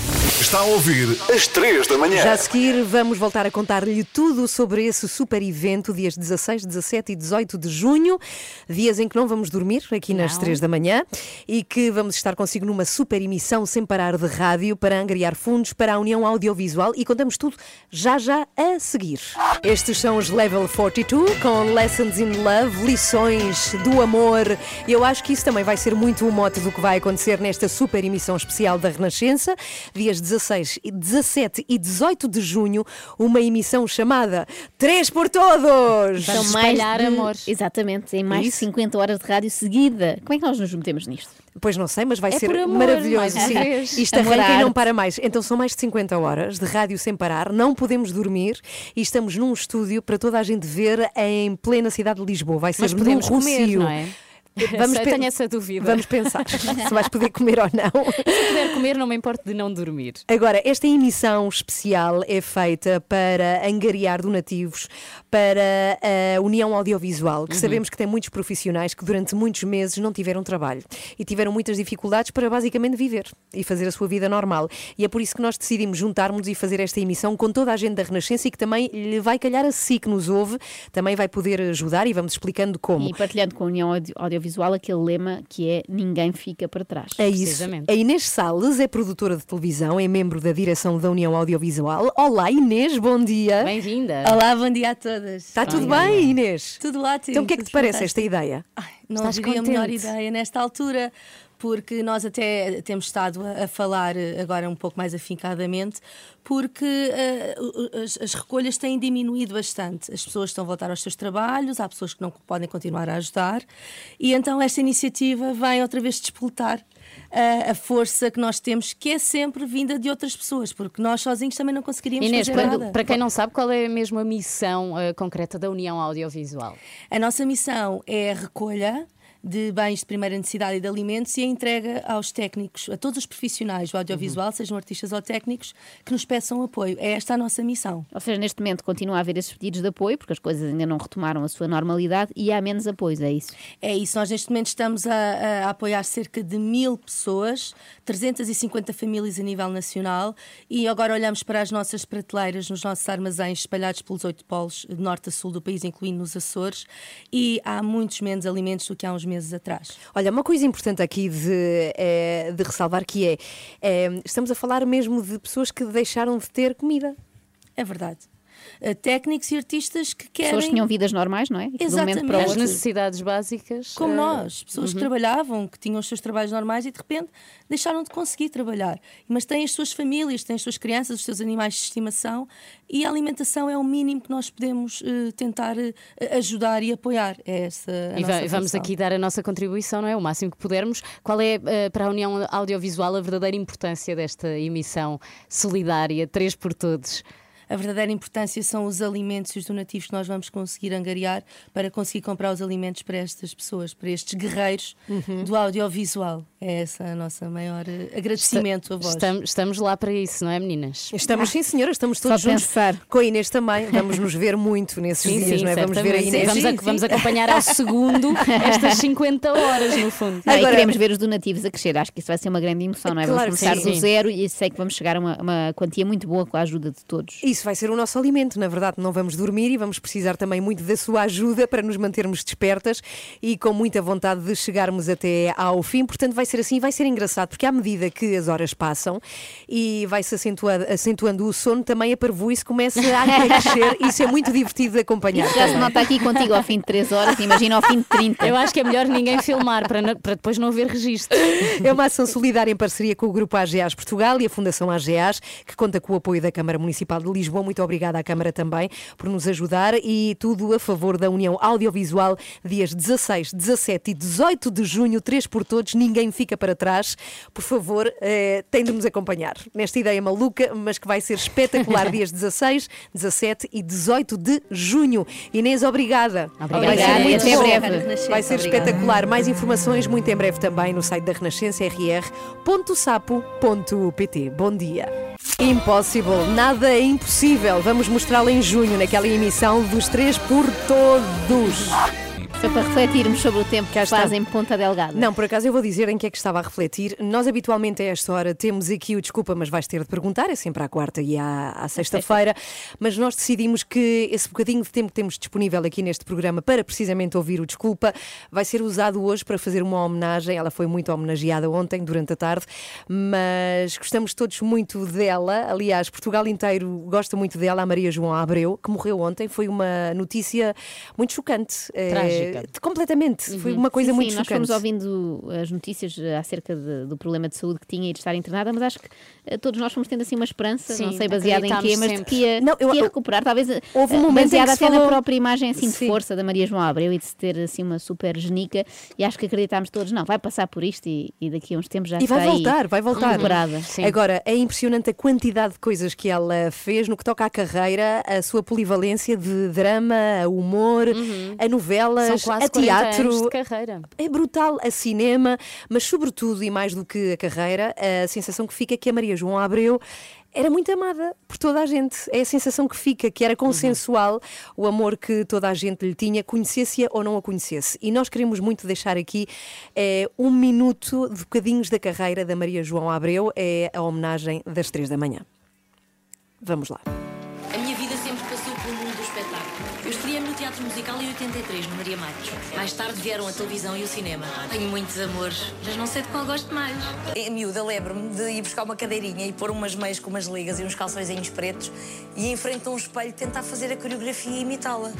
Está a ouvir às 3 da manhã. Já a seguir, vamos voltar a contar-lhe tudo sobre esse super evento, dias 16, 17 e 18 de junho, dias em que não vamos dormir, aqui nas Não. 3 da manhã, e que vamos estar consigo numa super emissão sem parar de rádio para angariar fundos para a União Audiovisual e contamos tudo já já a seguir. Estes são os Level 42 com Lessons in Love, lições do amor. Eu acho que isso também vai ser muito o mote do que vai acontecer nesta super emissão especial da Renascença, dias 16, e 17 e 18 de junho, uma emissão chamada Três por Todos! São mais de, Exatamente, em mais de 50 horas de rádio seguida. Como é que nós nos metemos nisto? Pois não sei, mas vai É ser amor, maravilhoso. sim. Isto Amor à arranca e não para mais. Então são mais de 50 horas de rádio sem parar, não podemos dormir e estamos num estúdio para toda a gente ver em plena cidade de Lisboa. Vai ser Mas num podemos comer, Rossio. não é? Vamos Sei, tenho essa dúvida. Vamos pensar se vais poder comer ou não. Se puder comer, não me importo de não dormir. Agora, esta emissão especial é feita para angariar donativos para a União Audiovisual, que Uhum. sabemos que tem muitos profissionais que durante muitos meses não tiveram trabalho e tiveram muitas dificuldades para basicamente viver e fazer a sua vida normal. E é por isso que nós decidimos juntarmos e fazer esta emissão com toda a gente da Renascença e que também lhe vai calhar a si que nos ouve, também vai poder ajudar e vamos explicando como. E partilhando com a União Audio- Audiovisual aquele lema que é ninguém fica para trás. É isso. A Inês Salles é produtora de televisão, é membro da direção da União Audiovisual. Olá, Inês, bom dia. Bem-vinda. Olá, bom dia a todas. Está tudo bem, Inês? Tudo ótimo. Então, o que é que te parece fantástico. esta ideia? Não Estás melhor contente? ideia nesta altura, porque nós até temos estado a, a falar eh, agora um pouco mais afincadamente, porque o- as, as recolhas têm diminuído bastante. As pessoas estão a voltar aos seus trabalhos, há pessoas que não podem continuar a ajudar, e então esta iniciativa vem outra vez despoltar eh, a força que nós temos, que é sempre vinda de outras pessoas, porque nós sozinhos também não conseguiríamos Inês, fazer quando- nada. para quem não sabe, qual é mesmo a missão eh, concreta da União Audiovisual? A nossa missão é a recolha de bens de primeira necessidade e de alimentos e a entrega aos técnicos, a todos os profissionais do audiovisual, Uhum. sejam artistas ou técnicos, que nos peçam apoio. É esta a nossa missão. Ou seja, neste momento continua a haver esses pedidos de apoio, porque as coisas ainda não retomaram a sua normalidade e há menos apoios, é isso? É isso, nós neste momento estamos a, a apoiar cerca de mil pessoas, 350 famílias a nível nacional e agora olhamos para as nossas prateleiras nos nossos armazéns espalhados pelos oito polos de norte a sul do país, incluindo nos Açores, e há muitos menos alimentos do que há uns meses meses atrás. Olha, uma coisa importante aqui de, eh, de ressalvar que é, eh, estamos a falar mesmo de pessoas que deixaram de ter comida. É verdade. Uh, técnicos e artistas que querem. Pessoas que tinham vidas normais, não é? E que momento para Exatamente. As necessidades básicas. Como eh, nós, pessoas que uhum. trabalhavam, que tinham os seus trabalhos normais e de repente deixaram de conseguir trabalhar. Mas têm as suas famílias, têm as suas crianças, os seus animais de estimação e a alimentação é o mínimo que nós podemos eh, tentar eh, ajudar e apoiar. É essa a E, nossa va- vamos função. aqui dar a nossa contribuição, não é? O máximo que pudermos. Qual é, eh, para a União Audiovisual, a verdadeira importância desta emissão solidária, três por todos? A verdadeira importância são os alimentos e os donativos que nós vamos conseguir angariar para conseguir comprar os alimentos para estas pessoas, para estes guerreiros Uhum. do audiovisual. É esse a nossa maior eh, agradecimento a vós. Estamos, estamos lá para isso, não é, meninas? Estamos, sim, senhora, estamos todos Só juntos. pensar. Com a Inês também. Vamos nos ver muito nesses Sim, dias, sim, não é? Vamos ver a. Inês. Vamos, a- vamos acompanhar ao segundo estas 50 horas, no fundo. Não, e Agora- queremos ver os donativos a crescer. Acho que isso vai ser uma grande emoção, não é? Claro vamos começar sim. do Sim. zero e sei que vamos chegar a uma, uma quantia muito boa com a ajuda de todos. Isso vai ser o nosso alimento, na verdade, não vamos dormir e vamos precisar também muito da sua ajuda para nos mantermos despertas e com muita vontade de chegarmos até ao fim. Portanto, vai ser assim, vai ser engraçado, porque à medida que as horas passam e vai-se acentuando, acentuando o sono, também a parvoíce começa a crescer. Isso é muito divertido de acompanhar. Já se também. nota aqui contigo ao fim de 3 horas, imagina ao fim de 30. Eu acho que é melhor ninguém filmar para, não- para depois não haver registro. É uma ação solidária em parceria com o Grupo AGEAS Portugal e a Fundação AGEAS, que conta com o apoio da Câmara Municipal de Lisboa. Muito obrigada à Câmara também por nos ajudar e tudo a favor da União Audiovisual, dias 16, 17 e 18 de junho, três por todos, ninguém fica para trás. Por favor, eh, tem de nos acompanhar nesta ideia maluca, mas que vai ser espetacular, dias 16, 17 e 18 de junho. Inês, obrigada. Obrigada, Vai ser muito até bom. breve. Vai ser Obrigada. espetacular. Mais informações muito em breve também no site da Renascença rr.sapo.pt. Bom dia. Impossible, nada é impossível. Vamos mostrá-lo em junho naquela emissão dos três por todos. Foi para refletirmos sobre o tempo que fazem Ponta Delgada. Não, por acaso eu vou dizer em que é que estava a refletir. Nós habitualmente a esta hora temos aqui o desculpa, mas vais ter de perguntar, é sempre à quarta e à, à sexta-feira, mas nós decidimos que esse bocadinho de tempo que temos disponível aqui neste programa para precisamente ouvir o desculpa vai ser usado hoje para fazer uma homenagem. Ela foi muito homenageada ontem, durante a tarde, mas gostamos todos muito dela. Aliás, Portugal inteiro gosta muito dela, a Maria João Abreu, que morreu ontem. Foi uma notícia muito chocante. Eh, Trágica. completamente. Foi uma coisa sim, muito sim, nós chocante. fomos ouvindo as notícias eh, acerca de- do problema de saúde que tinha e de estar internada, mas acho que eh, todos nós fomos tendo assim uma esperança, Sim, não sei baseada em quê, mas de que ia, Não, eu- que ia recuperar, talvez eh, Houve um eh, momento baseada até falou- na própria imagem assim de força da Maria João Abreu e de se ter assim uma super genica e acho que acreditámos todos, não, vai passar por isto e, e daqui a uns tempos já E vai voltar, vai voltar. recuperada. Agora, é impressionante a quantidade de coisas que ela fez no que toca à carreira, a sua polivalência de drama, a humor, a novelas, Uhum. São quase a 40 teatro. É brutal a cinema, mas sobretudo e mais do que a carreira, a sensação que fica é que a Maria João Abreu era muito amada por toda a gente. É a sensação que fica, que era consensual o amor que toda a gente lhe tinha, conhecesse-a ou não a conhecesse. E nós queremos muito deixar aqui eh, um minuto de bocadinhos da carreira da Maria João Abreu, é a homenagem das três da manhã. Vamos lá. 1983, no Maria Matos. Mais tarde vieram a televisão e o cinema. Tenho muitos amores, mas não sei de qual gosto mais. Em miúda, lembro-me de ir buscar uma cadeirinha e pôr umas meias com umas ligas e uns calçõezinhos pretos e em frente a um espelho tentar fazer a coreografia e imitá-la.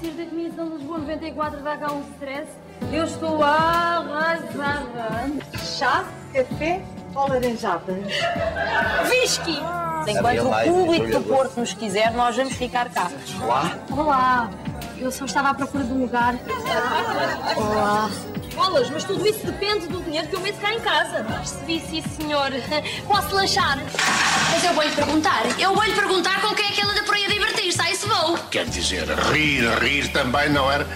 sair da Comissão de Lisboa 94 dá cá um stress. Eu estou arrasada. Chá, café, ou laranjada? Whisky! Enquanto o público do Porto nos quiser, nós vamos ficar cá. Olá, eu só estava à procura de um lugar. Olá. Bolas, mas tudo isso depende do dinheiro que eu meto cá em casa. Percebi, sim, senhor. Posso lanchar? Mas eu vou-lhe perguntar, eu vou-lhe perguntar com quem é que ela anda por aí a divertir-se, aí se vou. Quer dizer, rir, rir também não era.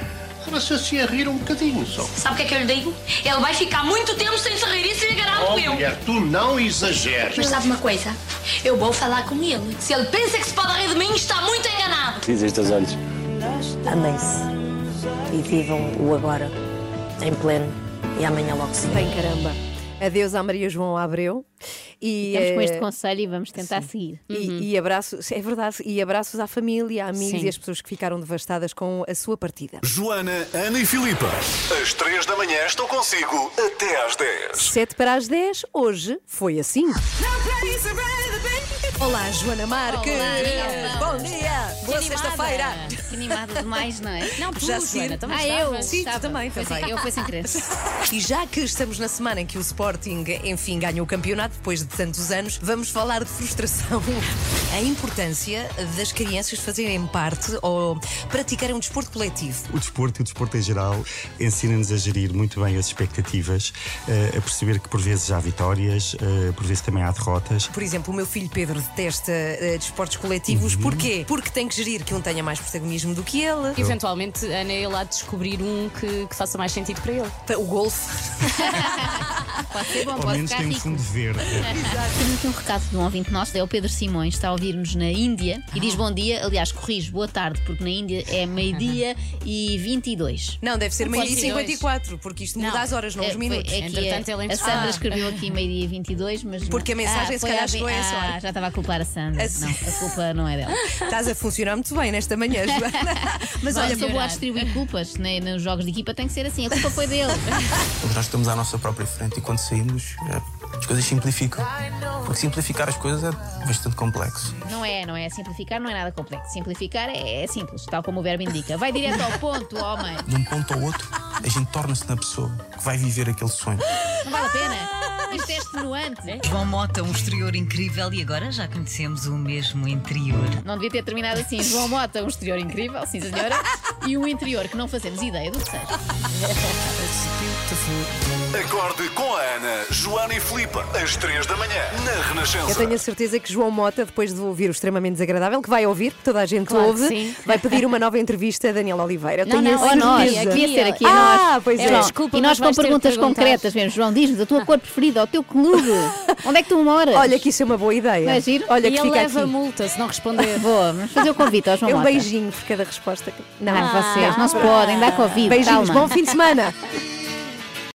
Era-se assim a rir um bocadinho só. Sabe o que é que eu lhe digo? Ele vai ficar muito tempo sem se rir e se garanto Oh, eu. mulher, tu não exageres. Mas sabe uma coisa? Eu vou falar com ele. Se ele pensa que se pode rir de mim, está muito enganado. Diz estes teus olhos. Amem-se e vivam o agora, em pleno, e amanhã logo se vê. Bem, caramba. Adeus à Maria João Abreu. E, Estamos com eh, este conselho e vamos tentar seguir. E, e abraços, é verdade, e abraços à família, amigos Sim. e às pessoas que ficaram devastadas com a sua partida. Joana, Ana e Filipa. Às 3 da manhã estou consigo até às 10. 7 para as 10, hoje foi assim. Olá, Joana Marques. Olá, Bom dia. Boa sexta-feira. Que animada demais, não é? Não, tu, Já Joana, sim. também Ah, eu? estavas. Sim, tu Estava. também, Foi também. sem- Eu fui sem querer. E já que estamos na semana em que o Sporting, enfim, ganhou o campeonato depois de tantos anos, vamos falar de frustração. A importância das crianças fazerem parte ou praticarem um desporto coletivo. O desporto e o desporto em geral ensina-nos a gerir muito bem as expectativas, eh, a perceber que por vezes há vitórias, eh, por vezes também há derrotas. Por exemplo, o meu filho Pedro detesta eh, desportos coletivos. Uhum. Porquê? Porque tem que gerir que um tenha mais protagonismo do que ele. Eventualmente, Ana, ele há de descobrir um que, que faça mais sentido para ele. O golfe. Pode ser bom, Ao pode menos ficar tem um rico. fundo verde. Temos aqui um recado de um ouvinte nosso, é o Pedro Simões, está a ouvir-nos na Índia e diz bom dia. Aliás, corrijo, boa tarde, porque na Índia é meio-dia e 22. Não, deve ser Não meio-dia e ser 54, porque isto muda as horas, não os é, minutos. foi- é que Entretanto, é- ele a Sandra Ah. escreveu aqui meio-dia e 22, mas. Porque a não- mensagem, ah, se calhar, chegou a essa ah, hora. já estava a culpar a Sandra. A- Não, a culpa não é dela. Estás a funcionar muito bem nesta manhã, Joana. Mas Olha, olha, sou boa a distribuir culpas né, nos jogos de equipa, tem que ser assim. A culpa foi dele. Nós estamos à nossa própria frente e quando saímos, é, as coisas simplificam. Porque simplificar as coisas é bastante complexo. Não é, não é. Simplificar não é nada complexo. Simplificar é, é simples, tal como o verbo indica. Vai direto ao ponto, homem. De um ponto ao outro, a gente torna-se na pessoa que vai viver aquele sonho. Não vale a pena. Isto é extenuante. João Mota, um exterior incrível e agora já conhecemos o mesmo interior. Não devia ter terminado assim. João Mota, um exterior incrível, sim senhora, e um interior que não fazemos ideia do que seja. Acorde com a Ana, Joana e Filipa. Às 3 da manhã na Renascença. Eu tenho a certeza que João Mota, depois de ouvir o extremamente desagradável, que vai ouvir, que toda a gente Claro ouve, vai pedir uma nova entrevista a Daniela Oliveira. Não, tenho não, a Ou nós, certeza. devia ser aqui ah, nós. pois é. João, Desculpa, e nós com perguntas concretas mesmo. João, diz-nos a tua cor preferida, o teu clube. Onde é que tu moras? Olha que isso é uma boa ideia. Não é giro? Olha e que ele fica leva aqui. multa se não responder. Boa, vamos fazer o convite ao João É um Mota. beijinho por cada resposta. que- Não, Não, Ah, vocês não se podem dar Covid. Beijinhos, calma. bom fim de semana.